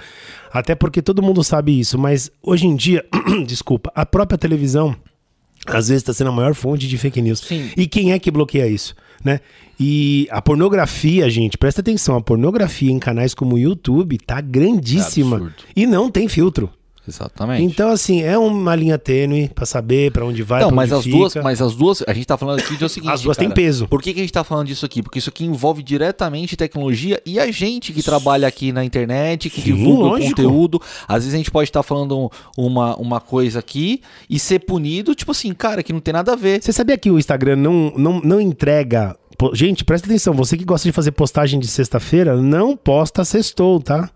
Speaker 2: Até porque todo mundo sabe isso, mas hoje em dia, *clears throat* desculpa, a própria televisão às vezes está sendo a maior fonte de fake news.
Speaker 1: Sim.
Speaker 2: E quem é que bloqueia isso, né? E a pornografia, gente, presta atenção, a pornografia em canais como o YouTube tá grandíssima
Speaker 1: É
Speaker 2: e não tem filtro.
Speaker 1: Exatamente.
Speaker 2: Então, assim, é uma linha tênue pra saber pra onde vai,
Speaker 1: Não, mas as
Speaker 2: fica.
Speaker 1: duas, mas as duas, a gente tá falando aqui de o seguinte,
Speaker 2: As duas têm peso.
Speaker 1: Por que, que a gente tá falando disso aqui? Porque isso aqui envolve diretamente tecnologia e a gente que trabalha aqui na internet, que
Speaker 2: Sim,
Speaker 1: divulga
Speaker 2: lógico.
Speaker 1: o conteúdo. Às vezes a gente pode estar falando uma, uma coisa aqui e ser punido, tipo assim, cara, que não tem nada a ver.
Speaker 2: Você sabia que o Instagram não, não, não entrega. Gente, presta atenção, você que gosta de fazer postagem de sexta-feira, não posta sextou, tá?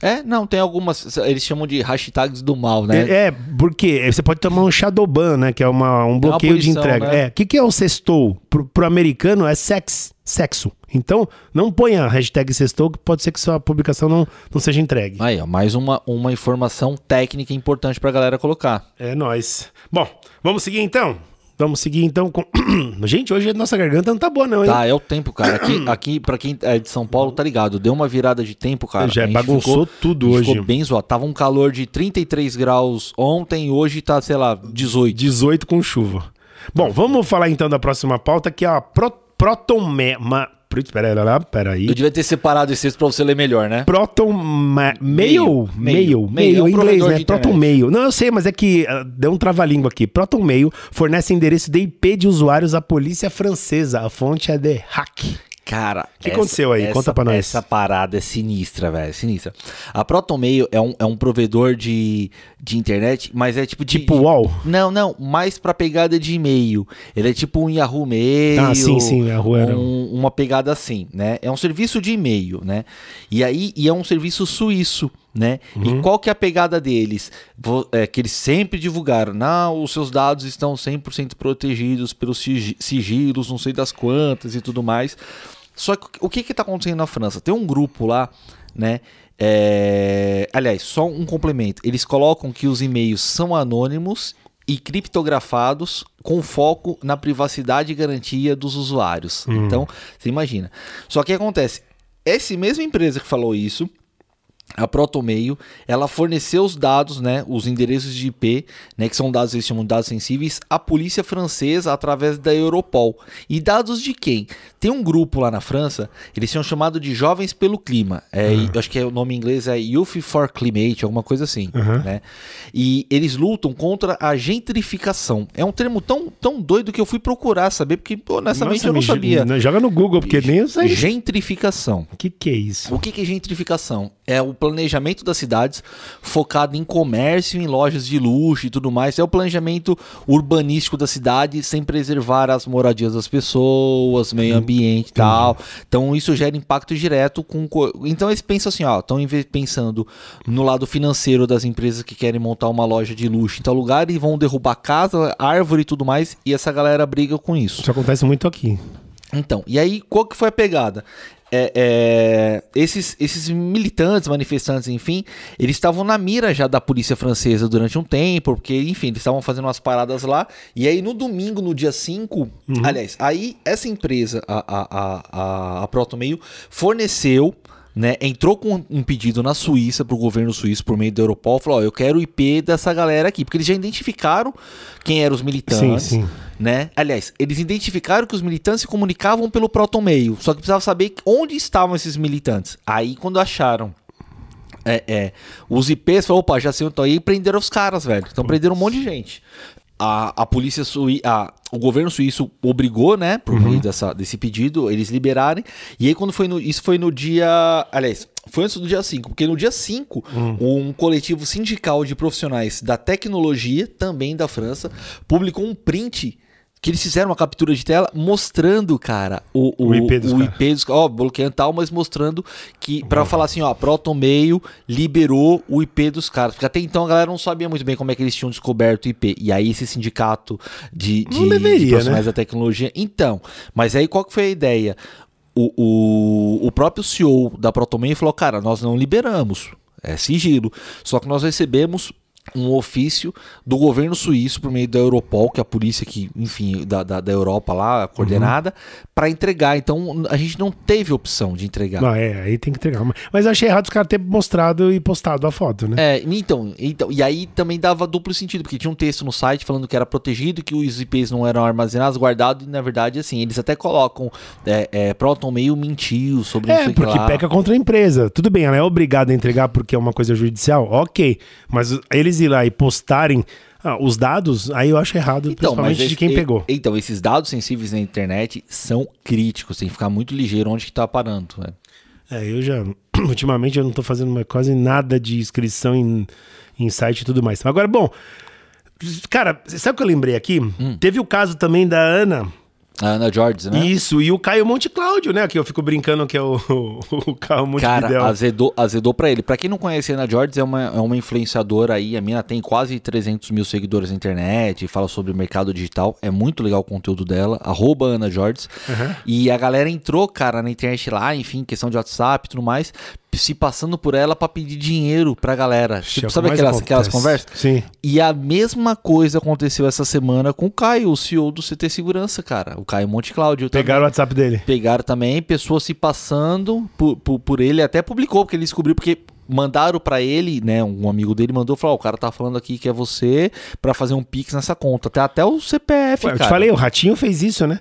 Speaker 1: É, não, tem algumas, eles chamam de hashtags do mal, né?
Speaker 2: É, é, porque você pode tomar um shadowban, né? Que é uma, um
Speaker 1: uma
Speaker 2: bloqueio de
Speaker 1: punição,
Speaker 2: entrega.
Speaker 1: né?
Speaker 2: É, o que, que é o sextou? Pro, pro americano é sex, sexo. Então, não ponha a hashtag sextou, que pode ser que sua publicação não, não seja entregue.
Speaker 1: Aí, ó, mais uma, uma informação técnica importante pra galera colocar.
Speaker 2: É nóis. Bom, vamos seguir então? Vamos seguir então com. *clears throat* Gente, hoje a nossa garganta não tá boa, não, hein?
Speaker 1: Tá, é o tempo, cara. Aqui, *clears throat* aqui para quem é de São Paulo, tá ligado? Deu uma virada de tempo, cara.
Speaker 2: Já bagunçou tudo
Speaker 1: a gente
Speaker 2: hoje.
Speaker 1: Ficou bem zoado. Tava um calor de 33 graus ontem, hoje tá, sei lá, 18.
Speaker 2: 18 com chuva. Bom, vamos falar então da próxima pauta, que é a pro, protonma... Putz, Pera aí, lá, pera aí.
Speaker 1: Eu devia ter separado esse texto pra você ler melhor, né?
Speaker 2: Proton ma-
Speaker 1: Mail.
Speaker 2: Mail,
Speaker 1: Mail. É
Speaker 2: em inglês, né? Proton. Mail. Não, eu sei, mas é que ah, deu um trava-língua aqui. Proton Mail fornece endereço de IP de usuários à polícia francesa. A fonte é de hack.
Speaker 1: Cara,
Speaker 2: que aconteceu aí? Conta pra nós.
Speaker 1: Essa parada é sinistra, velho. Sinistra. A Proton Mail é um, é um provedor de, de internet, mas é tipo de.
Speaker 2: Tipo UOL?
Speaker 1: Não, não, mais pra pegada de e-mail. Ele é tipo um Yahoo Mail.
Speaker 2: Ah, sim, sim, Yahoo era
Speaker 1: um- uma pegada assim, né? É um serviço de e-mail, né? E aí e é um serviço suíço, né?
Speaker 2: Uhum.
Speaker 1: E qual que é a pegada deles? É que eles sempre divulgaram, não, os seus dados estão 100% protegidos pelos sigi- sigilos, não sei das quantas e tudo mais. Só que o que que tá acontecendo na França? Tem um grupo lá, né? É, Aliás, só um complemento. Eles colocam que os e-mails são anônimos e criptografados com foco na privacidade e garantia dos usuários. Então, você imagina. Só que acontece, essa mesma empresa que falou isso, a Protomail, ela forneceu os dados, né, os endereços de IP, né, que são dados, eles chamam de dados sensíveis, à polícia francesa através da Europol. E dados de quem? Tem um grupo lá na França, eles são chamado de Jovens pelo Clima. É,
Speaker 2: Uhum.
Speaker 1: eu Acho que é, o nome em inglês é Youth for Climate, alguma coisa assim, né? E eles lutam contra a gentrificação. É um termo tão, tão doido que eu fui procurar saber, porque honestamente
Speaker 2: Nossa,
Speaker 1: eu não sabia.
Speaker 2: Joga no Google, porque nem eu sei.
Speaker 1: Gentrificação.
Speaker 2: O que, que é isso?
Speaker 1: O que que é gentrificação? É o planejamento das cidades focado em comércio, em lojas de luxo e tudo mais. É o planejamento urbanístico da cidade sem preservar as moradias das pessoas, meio ambiente e tal. Então isso gera impacto direto com. co- Então eles pensam assim, ó, estão pensando no lado financeiro das empresas que querem montar uma loja de luxo em tal lugar e vão derrubar casa, árvore e tudo mais. E essa galera briga com isso.
Speaker 2: Isso acontece muito aqui.
Speaker 1: Então, e aí qual que foi a pegada? É, é, esses, esses militantes, manifestantes, enfim, eles estavam na mira já da polícia francesa durante um tempo, porque, enfim, eles estavam fazendo umas paradas lá. E aí no domingo, no dia 5, aliás, aí essa empresa, a, a, a, a, a Protomail, forneceu né, entrou com um pedido na Suíça pro governo suíço por meio da Europol, falou, ó, eu quero o IP dessa galera aqui, porque eles já identificaram quem eram os militantes,
Speaker 2: Sim, sim.
Speaker 1: né? Aliás, eles identificaram que os militantes se comunicavam pelo protomeio, só que precisava saber onde estavam esses militantes. Aí quando acharam é, é, os IPs, falou, opa, já sei onde aí, e prenderam os caras, velho. Então prenderam um monte de gente. A, a polícia suíça, o governo suíço obrigou, né, por meio dessa, desse pedido, eles liberarem. E aí quando foi no, isso foi no dia, aliás, foi antes do dia 5, porque no dia 5, um coletivo sindical de profissionais da tecnologia, também da França, publicou um print que eles fizeram uma captura de tela mostrando, cara, o, o,
Speaker 2: O IP dos
Speaker 1: o
Speaker 2: caras.
Speaker 1: IP dos ó, bloqueando tal, mas mostrando que para falar assim, ó, Protomeio liberou o IP dos caras, porque até então a galera não sabia muito bem como é que eles tinham descoberto o IP. E aí esse sindicato de, de,
Speaker 2: Não deveria,
Speaker 1: de profissionais
Speaker 2: né?
Speaker 1: da tecnologia, então, mas aí qual que foi a ideia? O, o, o próprio CEO da Protomeio falou, cara, nós não liberamos, é sigilo, só que nós recebemos um ofício do governo suíço por meio da Europol, que é a polícia que, enfim, da, da, da Europa lá, coordenada, para entregar. Então a gente não teve opção de entregar.
Speaker 2: Não, é, aí tem que entregar. Mas eu achei errado os caras terem mostrado e postado a foto, né?
Speaker 1: É, então, então, e aí também dava duplo sentido, porque tinha um texto no site falando que era protegido, que os IPs não eram armazenados, guardados, e na verdade, assim, eles até colocam, é, é, Proton meio mentiu sobre
Speaker 2: É,
Speaker 1: sei o que
Speaker 2: porque
Speaker 1: lá.
Speaker 2: peca contra a empresa. Tudo bem, ela é obrigada a entregar porque é uma coisa judicial, ok. Mas eles ir lá e postarem ah, os dados, aí eu acho errado, principalmente de
Speaker 1: esse-
Speaker 2: quem
Speaker 1: e-
Speaker 2: pegou.
Speaker 1: Então, esses dados sensíveis na internet são críticos, tem que ficar muito ligeiro onde que tá parando. né?
Speaker 2: É, eu já. *clears throat* Ultimamente eu não tô fazendo mais quase nada de inscrição em, em site e tudo mais. Agora, bom. Cara, sabe o que eu lembrei aqui?
Speaker 1: Hum.
Speaker 2: Teve o caso também da Ana.
Speaker 1: A Ana George, né?
Speaker 2: Isso, e o Caio Monte Cláudio, né? Que eu fico brincando que é o, *laughs* o Caio Monte
Speaker 1: Cara,
Speaker 2: Fidel.
Speaker 1: azedou, azedou pra ele. Pra quem não conhece a Ana George, é uma, é uma influenciadora aí. A mina tem quase 300 mil seguidores na internet, fala sobre o mercado digital. É muito legal o conteúdo dela. Arroba Ana George. E a galera entrou, cara, na internet lá, enfim, questão de WhatsApp e tudo mais, se passando por ela pra pedir dinheiro pra galera. Tipo,
Speaker 2: é
Speaker 1: sabe aquelas, aquelas conversas?
Speaker 2: Sim.
Speaker 1: E a mesma coisa aconteceu essa semana com o Caio, o CEO do CT Segurança, cara. O Caio Monte Cláudio.
Speaker 2: Pegaram o WhatsApp dele.
Speaker 1: Pegaram também pessoas se passando por, por, por ele, até publicou, porque ele descobriu, porque mandaram pra ele, né, um amigo dele mandou, falou, ó, o cara tá falando aqui que é você pra fazer um pix nessa conta, até, até o CPF,
Speaker 2: Ué, eu te falei, o Ratinho fez isso, né?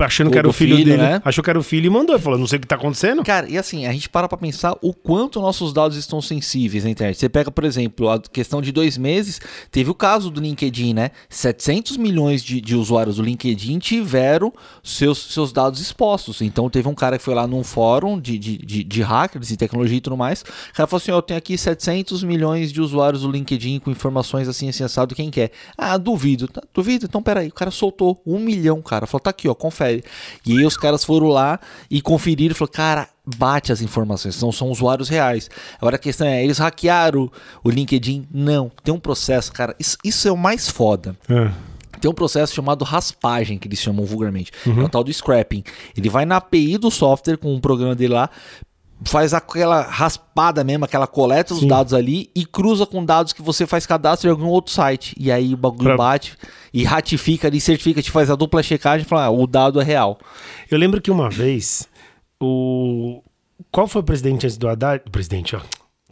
Speaker 2: Achando que
Speaker 1: O
Speaker 2: era o filho,
Speaker 1: filho,
Speaker 2: dele.
Speaker 1: né?
Speaker 2: Achou que era o filho e mandou. Ele falou, não sei o que tá acontecendo.
Speaker 1: Cara, e assim, a gente para pra pensar o quanto nossos dados estão sensíveis na internet. Você pega, por exemplo, a questão de dois meses, teve o caso do LinkedIn, né? 700 milhões de, de usuários do LinkedIn tiveram seus, seus dados expostos. Então, teve um cara que foi lá num fórum de, de, de, de hackers e tecnologia e tudo mais. O cara falou assim: ó, eu tenho aqui 700 milhões de usuários do LinkedIn com informações assim, assim, assado, quem quer? Ah, duvido. Tá, duvido? Então, peraí. O cara soltou um milhão, cara. Falou, tá aqui, ó, confere. E aí os caras foram lá e conferiram e falou, cara, bate as informações, não são usuários reais. Agora a questão é, eles hackearam o LinkedIn? Não. Tem um processo, cara, isso, isso é o mais foda.
Speaker 2: É.
Speaker 1: Tem um processo chamado raspagem, que eles chamam vulgarmente. É o tal do scrapping. Ele vai na API do software com um programa dele lá, faz aquela raspada mesmo, aquela coleta dos
Speaker 2: Sim.
Speaker 1: dados ali e cruza com dados que você faz cadastro em algum outro site. E aí o bagulho
Speaker 2: Pra-
Speaker 1: bate e ratifica ali, certifica, te faz a dupla checagem e fala, ah, o dado é real.
Speaker 2: Eu lembro que uma vez, o. Qual foi o presidente antes do Haddad? O presidente, ó.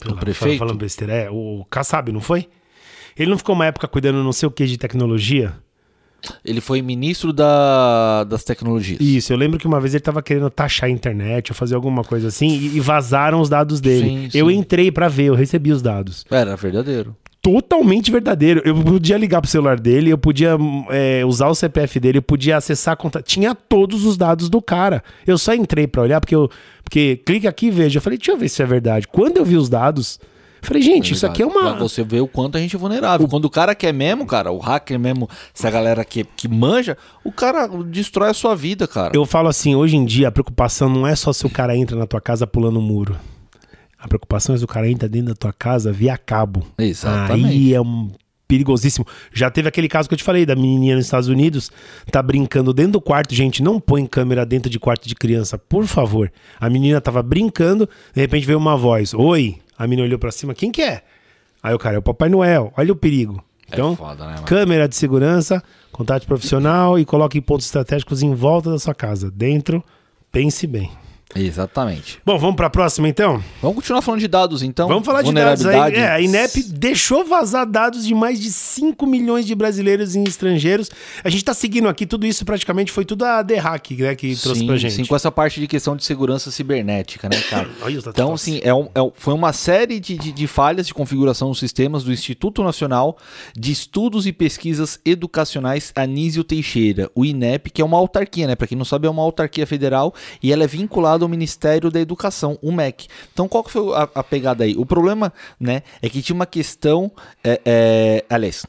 Speaker 2: Pelo-
Speaker 1: prefeito?
Speaker 2: Falando besteira, é. O Kassab, não foi? Ele não ficou uma época cuidando não sei o que de tecnologia?
Speaker 1: Ele foi ministro da, das tecnologias.
Speaker 2: Isso, eu lembro que uma vez ele tava querendo taxar a internet ou fazer alguma coisa assim e, e vazaram os dados dele.
Speaker 1: Sim,
Speaker 2: eu
Speaker 1: sim.
Speaker 2: entrei pra ver, eu recebi os dados.
Speaker 1: Era verdadeiro.
Speaker 2: Totalmente verdadeiro. Eu podia ligar pro celular dele, eu podia é, usar o CPF dele, eu podia acessar a conta. Tinha todos os dados do cara. Eu só entrei pra olhar porque eu. Porque clica aqui e veja. Eu falei, deixa eu ver se é verdade. Quando eu vi os dados, falei, gente, isso aqui é
Speaker 1: Pra
Speaker 2: uma.
Speaker 1: você ver o quanto a gente é vulnerável. Quando o cara quer mesmo, cara, o hacker mesmo, essa galera que, que manja, o cara destrói a sua vida, cara.
Speaker 2: Eu falo assim, hoje em dia a preocupação não é só se o cara entra na tua casa pulando um muro. A preocupação é se o cara entra dentro da tua casa via cabo.
Speaker 1: Exatamente.
Speaker 2: Aí é um perigosíssimo. Já teve aquele caso que eu te falei da menininha nos Estados Unidos, tá brincando dentro do quarto. Gente, não põe câmera dentro de quarto de criança, por favor. A menina tava brincando, de repente veio uma voz: "Oi". A menina olhou pra cima: "Quem que é?" Aí o cara: "É o Papai Noel". Olha o perigo. Então,
Speaker 1: foda, né,
Speaker 2: câmera de segurança, contato profissional e coloque pontos estratégicos em volta da sua casa. Dentro, pense bem.
Speaker 1: Exatamente.
Speaker 2: Bom, vamos pra próxima então?
Speaker 1: Vamos continuar falando de dados, então.
Speaker 2: Vamos falar de dados aí.
Speaker 1: Vulnerabilidade.
Speaker 2: É, a INEP deixou vazar dados de mais de 5 milhões de brasileiros e estrangeiros. A gente tá seguindo aqui, tudo isso praticamente foi tudo a Hack, né, que trouxe
Speaker 1: sim,
Speaker 2: pra gente.
Speaker 1: Sim, com essa parte de questão de segurança cibernética, né, cara? *coughs* Então, assim, é um- é foi uma série de, de- de falhas de configuração dos sistemas do Instituto Nacional de Estudos e Pesquisas Educacionais Anísio Teixeira, o INEP, que é uma autarquia, né? Pra quem não sabe, é uma autarquia federal e ela é vinculada ao Ministério da Educação, o MEC. Então, qual que foi a, a pegada aí? O problema, né, é que tinha uma questão. É, é, aliás.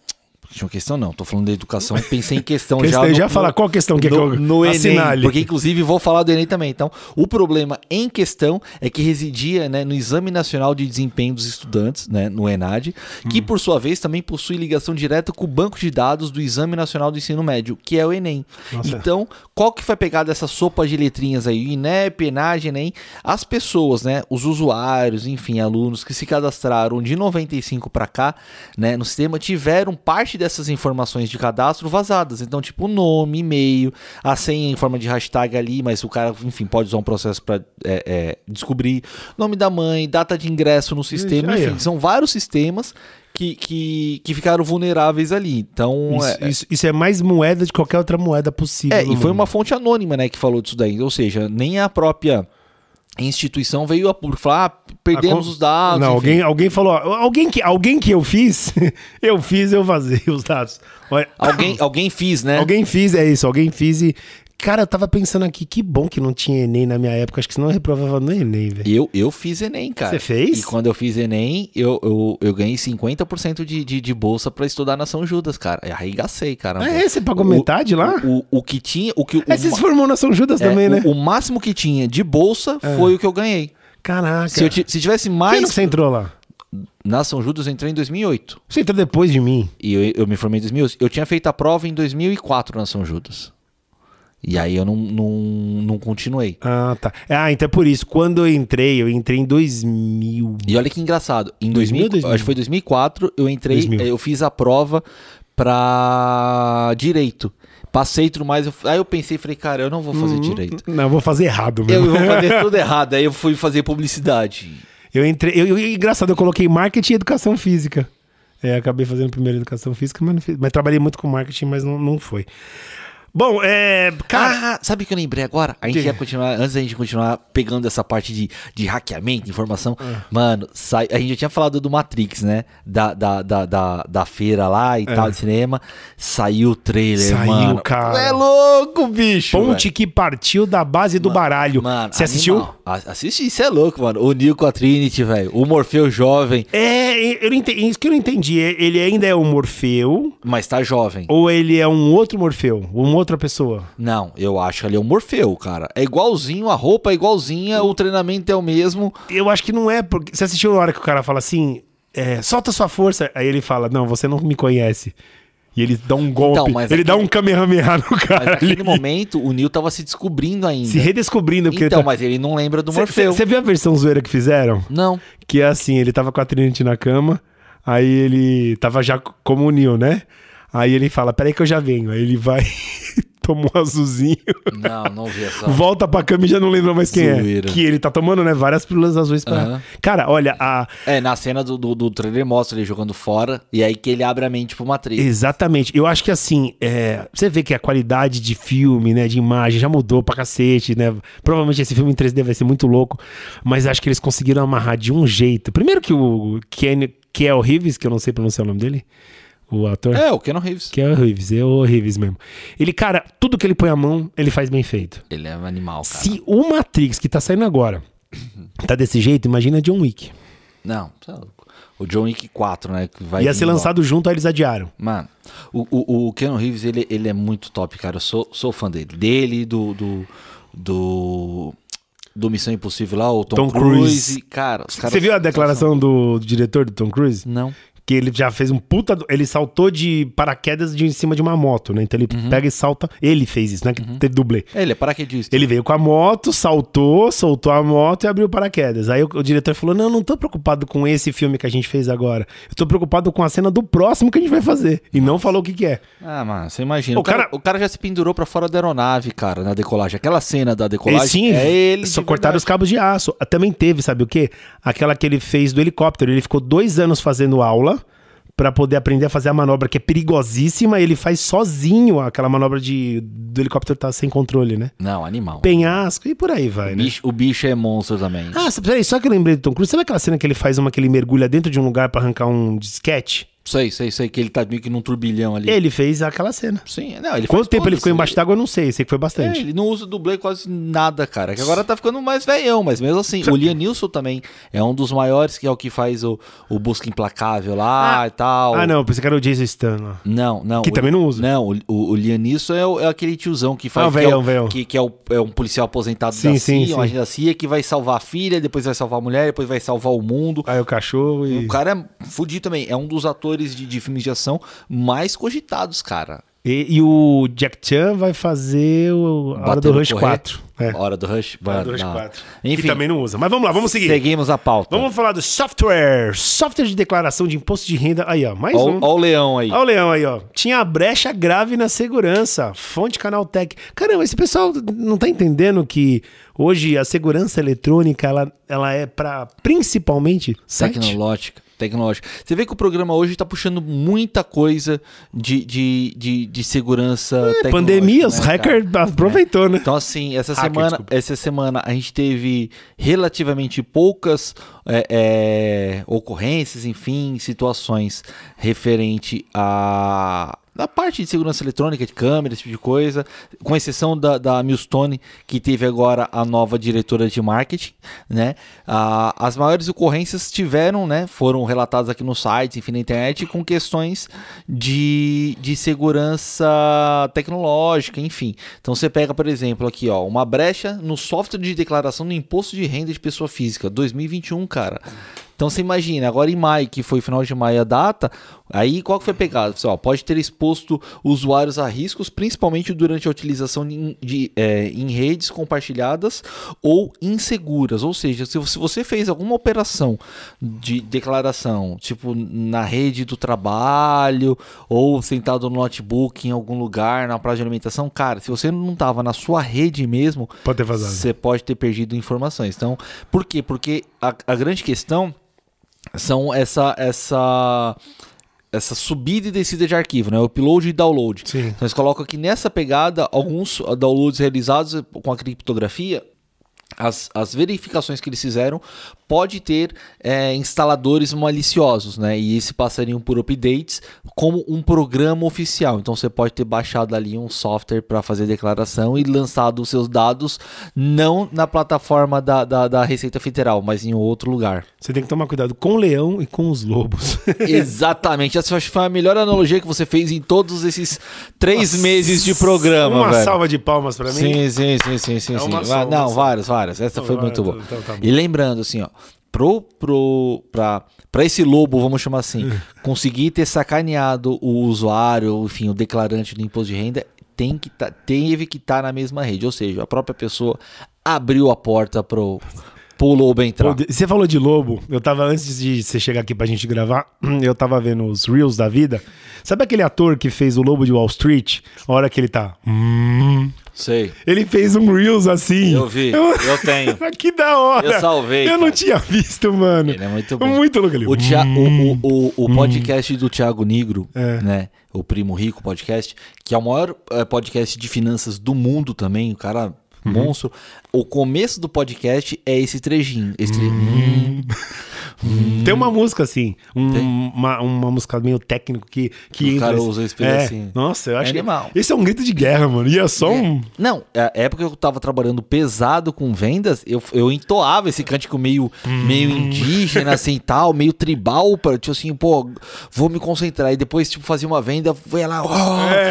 Speaker 1: Tinha uma questão, não. Tô falando da educação, pensei em questão *laughs*
Speaker 2: Questão,
Speaker 1: já.
Speaker 2: eu já falar qual questão que é que
Speaker 1: no,
Speaker 2: eu
Speaker 1: no Enem,
Speaker 2: assinale.
Speaker 1: porque inclusive vou falar do Enem também. Então, o problema em questão é que residia né, no Exame Nacional de Desempenho dos Estudantes, né, no ENAD, que
Speaker 2: Hum.
Speaker 1: por sua vez também possui ligação direta com o banco de dados do Exame Nacional do Ensino Médio, que é o Enem.
Speaker 2: Nossa.
Speaker 1: Então, qual que foi pegar dessa sopa de letrinhas aí? INEP, ENAD, Enem, as pessoas, né, os usuários, enfim, alunos que se cadastraram de 95 para cá, né, no sistema tiveram parte dessas informações de cadastro vazadas. Então, tipo, nome, e-mail, a senha em forma de hashtag ali, mas o cara, enfim, pode usar um processo para descobrir. Nome da mãe, data de ingresso no sistema, enfim, são vários sistemas que, que, que ficaram vulneráveis ali. Então,
Speaker 2: Isso,
Speaker 1: é,
Speaker 2: isso- isso é mais moeda de qualquer outra moeda possível.
Speaker 1: é, e foi
Speaker 2: mundo.
Speaker 1: uma fonte anônima, né, que falou disso daí. Ou seja, nem a própria instituição veio a público falar, ah, perdemos
Speaker 2: A con-
Speaker 1: os dados.
Speaker 2: Não,
Speaker 1: enfim.
Speaker 2: alguém, alguém falou, ó, alguém que, alguém que eu fiz, *laughs* eu fiz, eu vazei os dados. Olha,
Speaker 1: Alguém, alguém fiz, né?
Speaker 2: Alguém fiz, é isso, alguém fiz e. Cara, eu tava pensando aqui, que bom que não tinha Enem na minha época, acho que senão eu reprovava no Enem, velho.
Speaker 1: Eu, eu fiz Enem, cara.
Speaker 2: Você fez?
Speaker 1: E quando eu fiz Enem, eu, eu, eu ganhei 50% de, de, de bolsa pra estudar na São Judas, cara. Eu arregacei, cara.
Speaker 2: Ah, é? Você pagou
Speaker 1: O-
Speaker 2: metade lá?
Speaker 1: O, o que tinha. O que, o,
Speaker 2: É, você se formou na São Judas
Speaker 1: é,
Speaker 2: também,
Speaker 1: o-
Speaker 2: né?
Speaker 1: o máximo que tinha de bolsa foi o que eu ganhei.
Speaker 2: Caraca.
Speaker 1: Se, eu se tivesse mais.
Speaker 2: que você entrou lá?
Speaker 1: Na São Judas eu entrei em 2008.
Speaker 2: Você entrou depois de mim.
Speaker 1: E eu, eu me formei em 2011. Eu tinha feito a prova em 2004 na São Judas. E aí eu não, não, não continuei.
Speaker 2: Ah, tá. Ah, então é por isso. Quando eu entrei, eu entrei em 2000.
Speaker 1: E olha que engraçado. Em
Speaker 2: 2000
Speaker 1: 2000,
Speaker 2: ou 2000?
Speaker 1: acho que foi 2004, eu entrei,
Speaker 2: 2000.
Speaker 1: eu fiz a prova pra direito. Passei tudo mais. eu- aí eu pensei, falei, cara, eu não vou fazer direito.
Speaker 2: Não, eu vou fazer errado
Speaker 1: Eu
Speaker 2: mesmo.
Speaker 1: vou fazer *laughs* tudo errado. Aí eu fui fazer publicidade.
Speaker 2: Eu entrei. Eu, eu- engraçado, eu coloquei marketing e educação física. É, acabei fazendo primeiro educação física, mas, fiz- mas trabalhei muito com marketing, mas não, não foi. Bom, é. Cara.
Speaker 1: ah, sabe o que eu lembrei agora? A gente
Speaker 2: Que?
Speaker 1: ia continuar, antes da gente continuar pegando essa parte de, de hackeamento, informação.
Speaker 2: É.
Speaker 1: Mano, sai, a gente já tinha falado do Matrix, né? Da, da, da, da, da feira lá e tal, de cinema. Saiu o trailer,
Speaker 2: É. Saiu,
Speaker 1: mano.
Speaker 2: cara.
Speaker 1: É louco, bicho.
Speaker 2: Ponte que partiu da base do baralho.
Speaker 1: Mano,
Speaker 2: Você assistiu?
Speaker 1: animal. A- Assisti, isso é louco, mano. O Neo com a Trinity, velho. O Morfeu jovem,
Speaker 2: É, eu não entendi, isso que eu não entendi. Ele ainda é um Morfeu
Speaker 1: mas tá jovem.
Speaker 2: ou ele é um outro Morfeu? Uma outra pessoa?
Speaker 1: Não, eu acho que ele é um Morfeu, cara. É igualzinho, a roupa é igualzinha, o treinamento é o mesmo.
Speaker 2: Eu acho que não é, porque. Você assistiu na hora que o cara fala assim: é, solta sua força. Aí ele fala: Não, você não me conhece. E ele dá um golpe.
Speaker 1: Então, mas
Speaker 2: ele
Speaker 1: aquele-
Speaker 2: dá um Kamehameha no
Speaker 1: Mas
Speaker 2: cara.
Speaker 1: naquele
Speaker 2: ali.
Speaker 1: momento, o Neo tava se descobrindo ainda.
Speaker 2: Se redescobrindo. Porque
Speaker 1: Então,
Speaker 2: ele tá...
Speaker 1: mas ele não lembra do Morfeu.
Speaker 2: Você viu a versão zoeira que fizeram?
Speaker 1: Não.
Speaker 2: Que é assim: ele tava com a Trinity na cama, aí ele tava já como o Neo, né? Aí ele fala: Peraí que eu já venho. Aí ele vai, *laughs* toma *laughs* um azulzinho.
Speaker 1: Não, não vi essa.
Speaker 2: Volta pra cama e já não lembra mais quem
Speaker 1: Zoeira.
Speaker 2: é. Que ele tá tomando, né? Várias pílulas azuis pra.
Speaker 1: Aham.
Speaker 2: Cara, olha, a.
Speaker 1: É, na cena do, do, do trailer mostra ele jogando fora, e aí que ele abre a mente pro Matrix.
Speaker 2: Exatamente. Eu acho que assim, é, você vê que a qualidade de filme, né, de imagem já mudou pra cacete, né? Provavelmente esse filme em 3D vai ser muito louco, mas acho que eles conseguiram amarrar de um jeito. Primeiro que o Ken, Kel Reeves, que eu não sei pronunciar o nome dele, o ator.
Speaker 1: É, o Keanu Reeves.
Speaker 2: Kel Reeves, é o Reeves mesmo. Ele, cara, tudo que ele põe a mão, ele faz bem feito.
Speaker 1: Ele é um animal, cara.
Speaker 2: Se o Matrix, que tá saindo agora, tá desse jeito, imagina John Wick.
Speaker 1: Não, é louco. O John Wick 4, né? Que vai
Speaker 2: Ia ser
Speaker 1: logo.
Speaker 2: lançado junto, aí eles adiaram.
Speaker 1: Mano, o, o, o Keanu Reeves, ele, ele é muito top, cara. Eu sou, sou fã dele. Dele, do, do, do, do Missão Impossível lá, o Tom,
Speaker 2: Tom
Speaker 1: Cruise.
Speaker 2: Cruise.
Speaker 1: cara, os caras...
Speaker 2: Você viu a declaração do, do diretor do Tom Cruise?
Speaker 1: Não.
Speaker 2: Que ele já fez um puta. do- Ele saltou de paraquedas de em cima de uma moto, né? Então ele
Speaker 1: Uhum.
Speaker 2: pega e salta. Ele fez isso, né? Que teve dublê.
Speaker 1: Ele é paraquedista.
Speaker 2: Ele veio com a moto, saltou, soltou a moto e abriu paraquedas. Aí o, o diretor falou: Não, não tô preocupado com esse filme que a gente fez agora. Eu tô preocupado com a cena do próximo que a gente vai fazer. E não falou o que, que é.
Speaker 1: Ah, mano, você imagina.
Speaker 2: O
Speaker 1: O cara,
Speaker 2: cara-
Speaker 1: o cara já se pendurou pra fora da aeronave, cara, na decolagem. Aquela cena da
Speaker 2: E
Speaker 1: decolagem
Speaker 2: sim,
Speaker 1: é ele.
Speaker 2: só cortaram os cabos de aço. Também teve, sabe o quê? Aquela que ele fez do helicóptero. Ele ficou dois anos fazendo aula pra poder aprender a fazer a manobra que é perigosíssima. Ele faz sozinho aquela manobra de do helicóptero tá sem controle, né?
Speaker 1: Não, animal.
Speaker 2: Penhasco e por aí vai,
Speaker 1: O
Speaker 2: né?
Speaker 1: bicho, o bicho é monstro também.
Speaker 2: Ah, peraí, só que eu lembrei do Tom Cruise. Sabe aquela cena que ele faz uma que ele mergulha dentro de um lugar pra arrancar um disquete?
Speaker 1: Sei, sei, sei, que ele tá meio que num turbilhão ali.
Speaker 2: Ele fez aquela cena.
Speaker 1: Sim, não, ele
Speaker 2: Quanto tempo ele ficou embaixo d'água, eu não sei. Sei que foi
Speaker 1: É,
Speaker 2: bastante.
Speaker 1: ele não usa dublê quase nada, cara. Que agora tá ficando mais velhão, mas mesmo assim. O Liam Neeson também é um dos maiores, que é o que faz o, o Busca Implacável lá e tal.
Speaker 2: Ah, não, pensei que era o Jason Statham. lá.
Speaker 1: Não, não.
Speaker 2: Que
Speaker 1: o-
Speaker 2: também não usa.
Speaker 1: Não, o, o, o Liam Neeson é, o- é aquele tiozão que faz.
Speaker 2: Ah, o
Speaker 1: que, é,
Speaker 2: velhão,
Speaker 1: o-
Speaker 2: velhão.
Speaker 1: que, que é, o- é um policial aposentado
Speaker 2: Sim,
Speaker 1: da
Speaker 2: sim,
Speaker 1: CIA, um
Speaker 2: sim.
Speaker 1: agente da CIA, que vai salvar a filha, depois vai salvar a mulher, depois vai salvar o mundo.
Speaker 2: Aí o cachorro e...
Speaker 1: O cara é fudido também. É um dos atores de, de filmes de ação mais cogitados, cara.
Speaker 2: E, e o Jack Chan vai fazer o a Hora do Rush
Speaker 1: correr.
Speaker 2: 4. É.
Speaker 1: Hora do Rush.
Speaker 2: Hora do
Speaker 1: vai-
Speaker 2: Rush
Speaker 1: não.
Speaker 2: 4.
Speaker 1: Enfim,
Speaker 2: Que também não usa. Mas vamos lá, vamos seguir.
Speaker 1: seguimos a pauta.
Speaker 2: Vamos falar do software. Software de declaração de imposto de renda. Aí, ó. Mais
Speaker 1: Ó,
Speaker 2: um.
Speaker 1: ó o leão aí.
Speaker 2: Olha o leão aí, ó. Tinha brecha grave na segurança. Fonte Canaltech. Caramba, esse pessoal não tá entendendo que hoje a segurança eletrônica ela, ela é para principalmente.
Speaker 1: Tecnológica. Tecnológica. Você vê que o programa hoje tá puxando muita coisa de, de, de, de segurança tecnológica.
Speaker 2: É, Pandemia, os
Speaker 1: né,
Speaker 2: hackers aproveitou, né?
Speaker 1: Então, assim, essa
Speaker 2: Hacker,
Speaker 1: semana,
Speaker 2: desculpa.
Speaker 1: essa semana a gente teve relativamente poucas é, é, ocorrências, enfim, situações referente a da parte de segurança eletrônica, de câmera, esse tipo de coisa, com exceção da, da Milstone, que teve agora a nova diretora de marketing, né? Ah, as maiores ocorrências tiveram, né? Foram relatadas aqui no site, enfim, na internet, com questões de, de segurança tecnológica, enfim. Então você pega, por exemplo, aqui, ó, uma brecha no software de declaração do imposto de renda de pessoa física, 2021, cara. Então você imagina, agora em maio, que foi final de maio a data, aí qual que foi pegado? Você, ó, pode ter exposto usuários a riscos, principalmente durante a utilização de, de, é, em redes compartilhadas ou inseguras. Ou seja, se você- se você fez alguma operação de declaração, tipo na rede do trabalho ou sentado no notebook em algum lugar, na praça de alimentação, cara, se você não estava na sua rede mesmo,
Speaker 2: Pode ter vazado.
Speaker 1: você pode ter perdido informações. Então, por quê? Porque a, a grande questão são essa essa essa subida e descida de arquivo, né? O upload e download.
Speaker 2: Sim.
Speaker 1: Então, eles colocam aqui nessa pegada alguns downloads realizados com a criptografia. As, as verificações que eles fizeram pode ter é, instaladores maliciosos, né? E esses passariam por updates como um programa oficial. Então você pode ter baixado ali um software para fazer declaração e lançado os seus dados não na plataforma da, da, da Receita Federal, mas em outro lugar.
Speaker 2: Você tem que tomar cuidado com o leão e com os lobos. *laughs* *laughs*
Speaker 1: Exatamente. Essa foi a melhor analogia que você fez em todos esses três
Speaker 2: Nossa,
Speaker 1: meses de programa,
Speaker 2: Uma
Speaker 1: velho.
Speaker 2: salva de palmas pra mim.
Speaker 1: Sim, sim, sim, sim, sim.
Speaker 2: É
Speaker 1: sim.
Speaker 2: uma
Speaker 1: Va-
Speaker 2: só, uma
Speaker 1: Não,
Speaker 2: só.
Speaker 1: várias, várias. Essa
Speaker 2: Não,
Speaker 1: foi muito boa.
Speaker 2: então tá.
Speaker 1: E lembrando, assim, ó, pro, pro, pra, pra esse lobo, vamos chamar assim,
Speaker 2: Hum. *laughs*
Speaker 1: conseguir ter sacaneado o usuário, enfim, o declarante do imposto de renda, tem que tá, teve que estar na mesma rede. Ou seja, a própria pessoa abriu a porta pro, pro lobo entrar.
Speaker 2: Você falou de lobo. Eu tava, antes de você chegar aqui pra gente gravar, *clears throat* eu tava vendo os Reels da vida. Sabe aquele ator que fez o Lobo de Wall Street? A hora que ele tá. "Hum",
Speaker 1: Sei.
Speaker 2: Ele fez um Reels assim.
Speaker 1: Eu vi, eu tenho. *laughs*
Speaker 2: que da hora.
Speaker 1: Eu salvei,
Speaker 2: Eu não
Speaker 1: cara.
Speaker 2: tinha visto, mano.
Speaker 1: Ele é muito bom.
Speaker 2: Muito louco ali.
Speaker 1: O,
Speaker 2: Hum.
Speaker 1: o, o, o, o podcast do Thiago Negro,
Speaker 2: É.
Speaker 1: né? O Primo Rico Podcast, que é o maior eh, podcast de finanças do mundo também, o cara
Speaker 2: Uhum.
Speaker 1: monstro. O começo do podcast é esse trechinho. Esse tre-
Speaker 2: Uhum. *laughs*
Speaker 1: Hum,
Speaker 2: Tem uma música assim, um- uma, uma música meio técnico que, que
Speaker 1: O
Speaker 2: entra
Speaker 1: cara
Speaker 2: assim.
Speaker 1: usa esse
Speaker 2: é.
Speaker 1: pedacinho.
Speaker 2: Nossa, eu acho
Speaker 1: É animal.
Speaker 2: que esse é um grito de guerra, mano. E é só um.
Speaker 1: Não, a época que eu tava trabalhando pesado com vendas, eu, eu entoava esse cântico meio, meio
Speaker 2: Hum.
Speaker 1: indígena, assim, tal, meio tribal, pra, tipo assim, pô, vou me concentrar. E depois, tipo, fazia uma venda, foi lá,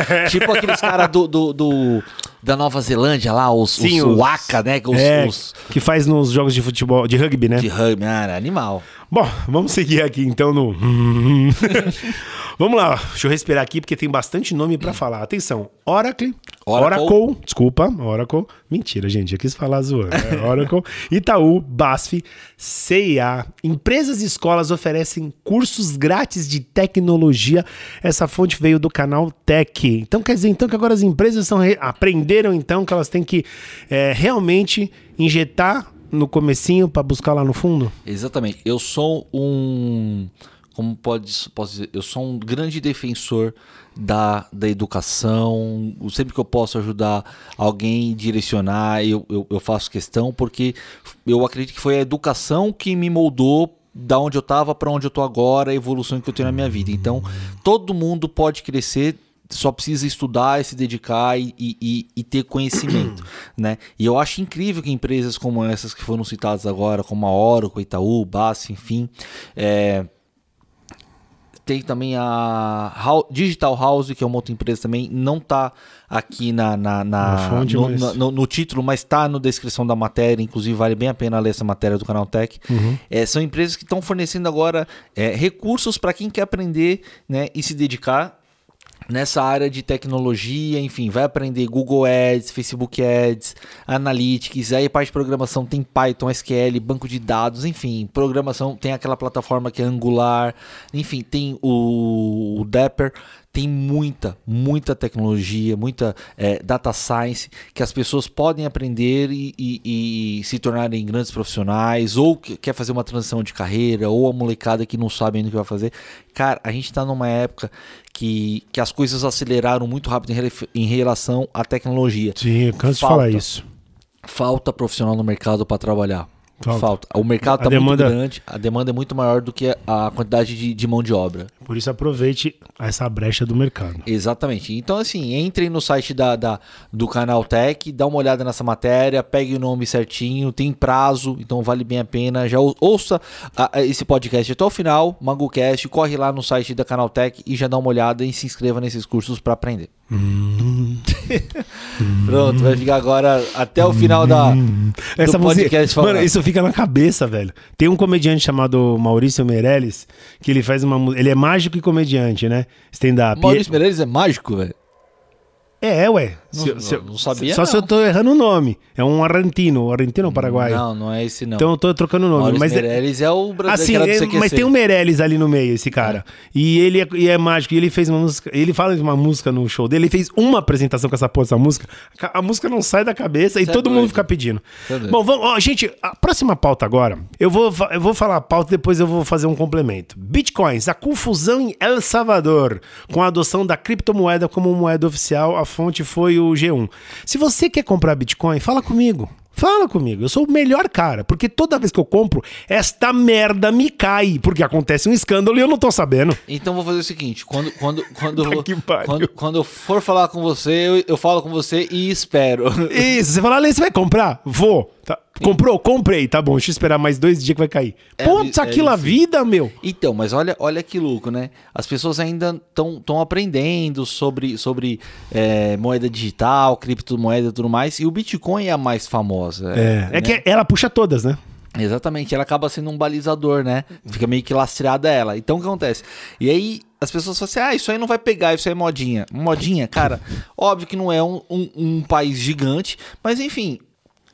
Speaker 2: É.
Speaker 1: tipo aqueles caras do, do, do- da Nova Zelândia lá, os, os, Waka, né? Os,
Speaker 2: é,
Speaker 1: os
Speaker 2: que faz nos jogos de futebol, de rugby, né?
Speaker 1: de rugby, ah, animal.
Speaker 2: Bom, vamos seguir aqui então no. *laughs* vamos lá, deixa eu respirar aqui porque tem bastante nome para falar. Atenção: Oracle,
Speaker 1: Oracle.
Speaker 2: Oracle, desculpa, Oracle. Mentira, gente, eu quis falar zoando. É *laughs* Oracle, Itaú, BASF, CIA. Empresas e escolas oferecem cursos grátis de tecnologia. Essa fonte veio do canal Tech. Então quer dizer então que agora as empresas são re- aprenderam então que elas têm que é, realmente injetar no comecinho para buscar lá no fundo?
Speaker 1: Exatamente. Eu sou um. Como pode, posso dizer? Eu sou um grande defensor da, da educação. Sempre que eu posso ajudar alguém, direcionar, eu, eu, eu faço questão, porque eu acredito que foi a educação que me moldou da onde eu estava para onde eu tô agora, a evolução que eu tenho na minha vida. Então, todo mundo pode crescer só precisa estudar e se dedicar e, e- e- ter conhecimento, *clears throat* né? E eu acho incrível que empresas como essas que foram citadas agora, como a Oracle, Itaú, BASF, enfim, é, tem também a Digital House, que é uma outra empresa também, não tá aqui na, na, na-
Speaker 2: fonte,
Speaker 1: no,
Speaker 2: mas-
Speaker 1: na- no- no título, mas está na descrição da matéria, inclusive vale bem a pena ler essa matéria do canal Tech. É, são empresas que estão fornecendo agora é, recursos para quem quer aprender né, e se dedicar nessa área de tecnologia, enfim, vai aprender Google Ads, Facebook Ads, Analytics, aí parte de programação tem Python, SQL, banco de dados, enfim, programação tem aquela plataforma que é Angular, enfim, tem o, o Dapper, tem muita, muita tecnologia, muita é, data science que as pessoas podem aprender e, e- e se tornarem grandes profissionais, ou que quer fazer uma transição de carreira, ou a molecada que não sabe ainda o que vai fazer. Cara, a gente está numa época que, que as coisas aceleraram muito rápido em, em relação à tecnologia.
Speaker 2: Sim, eu canso de
Speaker 1: Falta.
Speaker 2: falar isso.
Speaker 1: Falta profissional no mercado para trabalhar.
Speaker 2: Falta.
Speaker 1: Falta. O mercado está
Speaker 2: demanda-
Speaker 1: muito grande, a demanda é muito maior do que a quantidade de, de mão de obra.
Speaker 2: Por isso aproveite essa brecha do mercado.
Speaker 1: Exatamente. Então, assim, entrem no site da, da- do canal Tech, dá uma olhada nessa matéria, pegue o nome certinho, tem prazo, então vale bem a pena. Já ou- ouça a- a esse podcast até o final, MangoCast, corre lá no site da Canal Tech e já dá uma olhada e se inscreva nesses cursos para aprender. *laughs* Pronto, vai ficar agora até o final da,
Speaker 2: Essa
Speaker 1: do
Speaker 2: música,
Speaker 1: podcast
Speaker 2: mano, isso fica na cabeça, velho. Tem um comediante chamado Maurício Meirelles, que ele faz uma ele é mágico e comediante, né? Stand-up.
Speaker 1: Maurício Meirelles é mágico, velho.
Speaker 2: É, ué.
Speaker 1: Não-
Speaker 2: Se- se-
Speaker 1: não sabia,
Speaker 2: Só se
Speaker 1: não.
Speaker 2: eu tô errando o nome. É um argentino, argentino ou paraguaio?
Speaker 1: Não, não é esse não.
Speaker 2: Então eu tô trocando o nome,
Speaker 1: Maurício
Speaker 2: mas é-
Speaker 1: Meirelles é o brasileiro
Speaker 2: Assim, é- mas tem um Meirelles ali no meio, esse cara. E ele é, e é mágico. E ele fez uma música. Ele fala de uma música no show dele. Ele fez uma apresentação com essa porra dessa música. A, a música não sai da cabeça e
Speaker 1: Cê é
Speaker 2: todo mundo
Speaker 1: doido.
Speaker 2: fica pedindo.
Speaker 1: É.
Speaker 2: Bom, vamos, ó, gente, a próxima pauta agora. Eu vou, eu vou falar a pauta depois eu vou fazer um complemento. Bitcoins, a confusão em El Salvador com a adoção da criptomoeda como moeda oficial. A fonte foi o G1. Se você quer comprar Bitcoin, fala comigo. Fala comigo, eu sou o melhor cara, porque toda vez que eu compro, esta merda me cai, porque acontece um escândalo e eu não tô sabendo.
Speaker 1: Então vou fazer o seguinte, quando quando quando, *laughs* quando, quando eu for falar com você, eu, eu falo com você e espero.
Speaker 2: Isso, você fala, Ale, você vai comprar? Vou. Tá. Comprou? Comprei. Tá bom, deixa eu esperar mais dois dias que vai cair.
Speaker 1: É,
Speaker 2: Putz,
Speaker 1: é
Speaker 2: aquilo a vida, meu.
Speaker 1: Então, mas olha, olha que louco, né? As pessoas ainda estão aprendendo sobre, sobre é, moeda digital, criptomoeda e tudo mais, e o Bitcoin é a mais famosa.
Speaker 2: É, é
Speaker 1: né?
Speaker 2: que ela puxa todas, né?
Speaker 1: Exatamente, ela acaba sendo um balizador, né? Fica meio que lastreada ela. Então o que acontece? E aí as pessoas falam assim: ah, isso aí não vai pegar, isso aí é modinha. Modinha, cara, óbvio que não é um, um- um país gigante, mas enfim.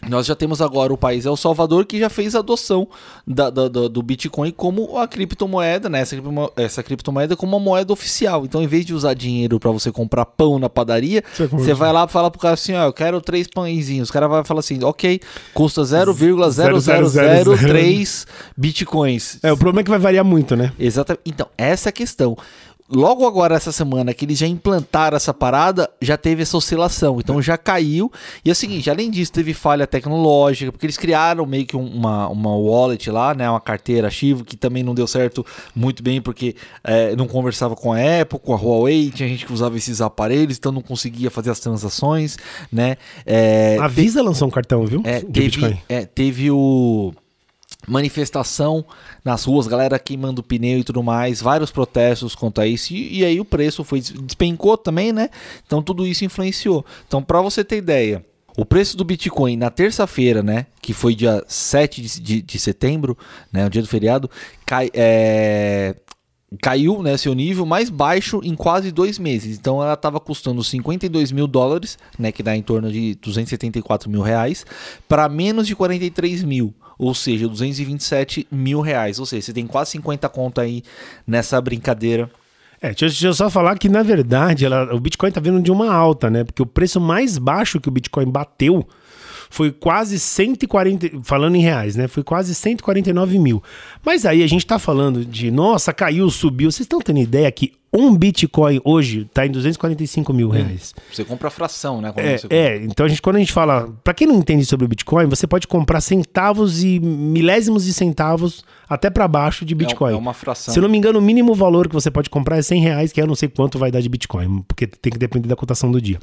Speaker 1: Nós já temos agora o país El Salvador que já fez a adoção da- da- da- do Bitcoin como a criptomoeda, né? Essa, essa criptomoeda como uma moeda oficial. Então, em vez de usar dinheiro para você comprar pão na padaria,
Speaker 2: Você
Speaker 1: vai lá e fala pro cara assim: ó, eu quero três pãezinhos. O cara vai falar assim: ok, custa 0,0003 bitcoins.
Speaker 2: É, o problema é que vai variar muito, né?
Speaker 1: Exatamente. Então, essa é a questão. Logo agora, essa semana que eles já implantaram essa parada, já teve essa oscilação. Então já caiu. E é o seguinte, além disso, teve falha tecnológica, porque eles criaram meio que um- uma, uma wallet lá, né? Uma carteira arquivo, que também não deu certo muito bem, porque é, não conversava com a Apple, com a Huawei, tinha gente que usava esses aparelhos, então não conseguia fazer as transações, né? É,
Speaker 2: A Visa lançou um cartão, viu?
Speaker 1: é, teve, é, teve o manifestação nas ruas, galera queimando pneu e tudo mais, vários protestos contra isso e, e aí o preço foi despencou também, né? Então tudo isso influenciou. Então para você ter ideia, O preço do Bitcoin na terça-feira, né? Que foi dia 7 de, de, de setembro, né? O dia do feriado, cai, é, caiu né, seu nível mais baixo em quase dois meses. Então ela estava custando 52 mil dólares, né, que dá em torno de 274 mil reais, para menos de 43 mil, ou seja, 227 mil reais. Ou seja, você tem quase 50 conto aí nessa brincadeira.
Speaker 2: É, deixa, deixa eu só falar que, na verdade, ela, o Bitcoin tá vindo de uma alta, né? Porque o preço mais baixo que o Bitcoin bateu foi quase 140, falando em reais, né? Foi quase 149 mil. Mas aí a gente tá falando de, nossa, caiu, subiu. Vocês estão tendo ideia que um Bitcoin hoje está em 245 mil reais.
Speaker 1: Você compra fração, né?
Speaker 2: É,
Speaker 1: você
Speaker 2: é, então a gente, quando a gente fala. Para quem não entende sobre o Bitcoin, você pode comprar centavos e milésimos de centavos até para baixo de Bitcoin.
Speaker 1: É, uma fração.
Speaker 2: Se eu não me engano, o mínimo valor que você pode comprar é 100 reais, que eu não sei quanto vai dar de Bitcoin, porque tem que depender da cotação do dia.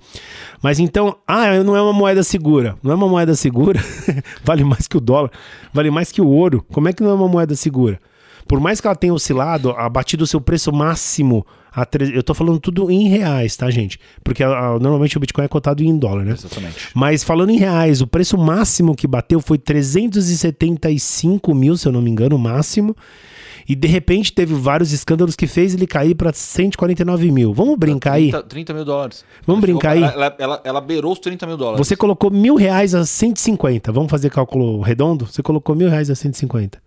Speaker 2: Mas então, ah, não é uma moeda segura. Não é uma moeda segura, *laughs* vale mais que o dólar, vale mais que o ouro. Como é que não é uma moeda segura? Por mais que ela tenha oscilado, abatido o seu preço máximo. Eu tô falando tudo em reais, tá, gente? Porque a, a, normalmente o Bitcoin é cotado em dólar, né?
Speaker 1: Exatamente.
Speaker 2: Mas falando em reais, o preço máximo que bateu foi 375 mil, se eu não me engano, o máximo. E de repente teve vários escândalos que fez ele cair para 149 mil. Vamos brincar
Speaker 1: 30,
Speaker 2: aí?
Speaker 1: 30 mil dólares.
Speaker 2: Vamos brincar aí?
Speaker 1: Ela, ela, ela, beirou os 30 mil dólares.
Speaker 2: Você colocou mil reais a 150. Vamos fazer cálculo redondo? Você colocou mil reais a 150.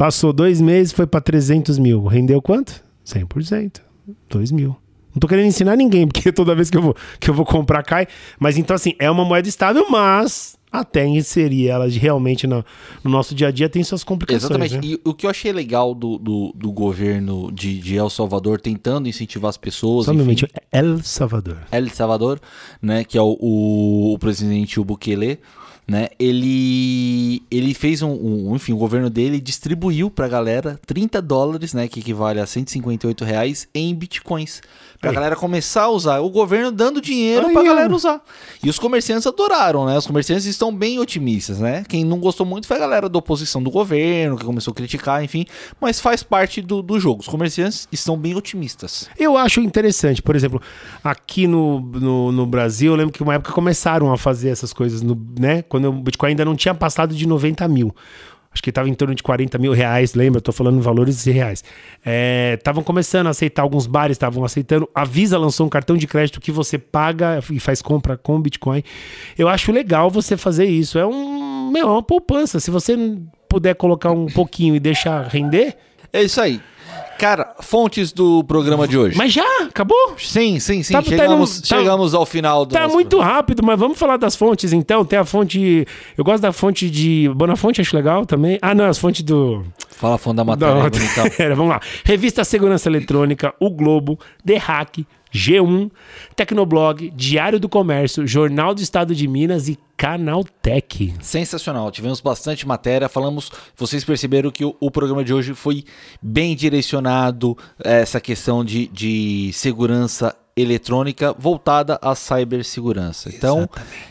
Speaker 2: Passou dois meses, foi para 300 mil. Rendeu quanto? 100%. 2 mil. Não tô querendo ensinar ninguém, *laughs* porque toda vez que eu vou, que eu vou comprar cai. Mas então, assim, é uma moeda estável, mas até inserir ela realmente no, no nosso dia a dia tem suas complicações.
Speaker 1: Exatamente.
Speaker 2: Né?
Speaker 1: E o que eu achei legal do, do, do governo de, de, El Salvador tentando incentivar as pessoas.
Speaker 2: Só momento, El Salvador.
Speaker 1: El Salvador, né? Que é o, o, o presidente Bukele né? Ele ele fez um, um, enfim, o governo dele distribuiu pra galera 30 dólares, né, que equivale a 158 reais em bitcoins. Pra Aí. galera começar a usar. O governo dando dinheiro Aí, pra galera usar. E os comerciantes adoraram, né? Os comerciantes estão bem otimistas, né? Quem não gostou muito foi a galera da oposição do governo, que começou a criticar, enfim. Mas faz parte do, do jogo. Os comerciantes estão bem otimistas.
Speaker 2: Eu acho interessante, por exemplo, aqui no, no, no Brasil, eu lembro que uma época começaram a fazer essas coisas, no, né? Quando o Bitcoin ainda não tinha passado de 90 mil acho que estava em torno de 40 mil reais, lembra? Estou falando valores reais. Estavam é, começando a aceitar, alguns bares estavam aceitando. A Visa lançou um cartão de crédito que você paga e faz compra com Bitcoin. Eu acho legal você fazer isso. É um, meu, é uma poupança. Se você puder colocar um pouquinho e deixar render.
Speaker 1: É isso aí. Cara, fontes do programa de hoje.
Speaker 2: Mas já? Acabou?
Speaker 1: Sim, sim, sim. Tá, chegamos, tá, chegamos ao final
Speaker 2: do. Tá muito programa. rápido, mas vamos falar das fontes então. Tem a fonte. Eu gosto da fonte de. Bonafonte, acho legal também. Ah, não, as fontes do.
Speaker 1: Fala a fonte da matéria.
Speaker 2: Da... *laughs* vamos lá. Revista Segurança Eletrônica, O Globo, The Hack, G1, Tecnoblog, Diário do Comércio, Jornal do Estado de Minas e Canaltech.
Speaker 1: Sensacional, tivemos bastante matéria, falamos, vocês perceberam que o, o programa de hoje foi bem direcionado essa questão de, de segurança eletrônica voltada à cibersegurança. Então,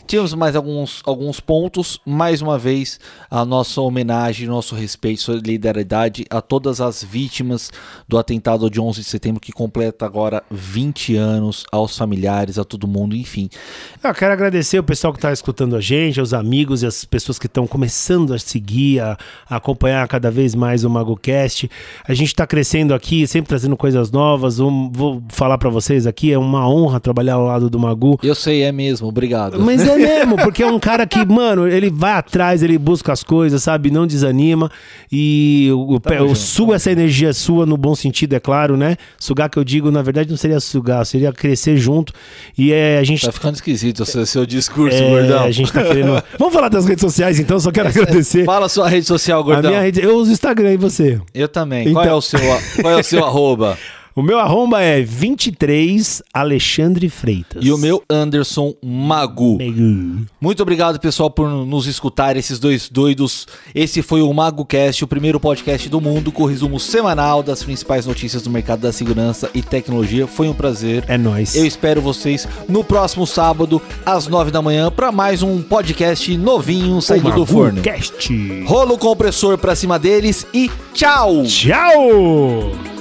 Speaker 1: tínhamos mais alguns, alguns pontos. Mais uma vez, a nossa homenagem, nosso respeito, solidariedade a todas as vítimas do atentado de 11 de setembro, que completa agora 20 anos, aos familiares, a todo mundo, enfim.
Speaker 2: Eu quero agradecer o pessoal que está escutando a gente, aos amigos e as pessoas que estão começando a seguir, a, a, acompanhar cada vez mais o MagoCast. A gente está crescendo aqui, sempre trazendo coisas novas. Um, vou falar para vocês aqui, é uma honra trabalhar ao lado do Magu.
Speaker 1: Eu sei, é mesmo, obrigado.
Speaker 2: Mas é *laughs* mesmo, porque é um cara que, mano, ele vai atrás, ele busca as coisas, sabe? Não desanima. E o, o, suga essa energia sua no bom sentido, é claro, né? Sugar que eu digo, na verdade, não seria sugar, seria crescer junto. E é, a gente.
Speaker 1: Tá ficando esquisito o seu, seu discurso, é, gordão.
Speaker 2: A gente tá querendo. *laughs* Vamos falar das redes sociais, então, só quero agradecer.
Speaker 1: Fala a sua rede social, gordão.
Speaker 2: A minha rede, eu uso Instagram e você.
Speaker 1: Eu também. Então... Qual é o seu, qual é o seu *laughs* arroba?
Speaker 2: O meu arromba é 23 Alexandre Freitas.
Speaker 1: E o meu Anderson Magu. Magu. Muito obrigado, pessoal, por nos escutar, esses dois doidos. Esse foi o MagoCast, o primeiro podcast do mundo com resumo semanal das principais notícias do mercado da segurança e tecnologia. Foi um prazer.
Speaker 2: É nóis.
Speaker 1: Eu espero vocês no próximo sábado, às 9 da manhã, para mais um podcast novinho saindo do forno.
Speaker 2: Cast.
Speaker 1: Rolo compressor pra cima deles e tchau!
Speaker 2: Tchau!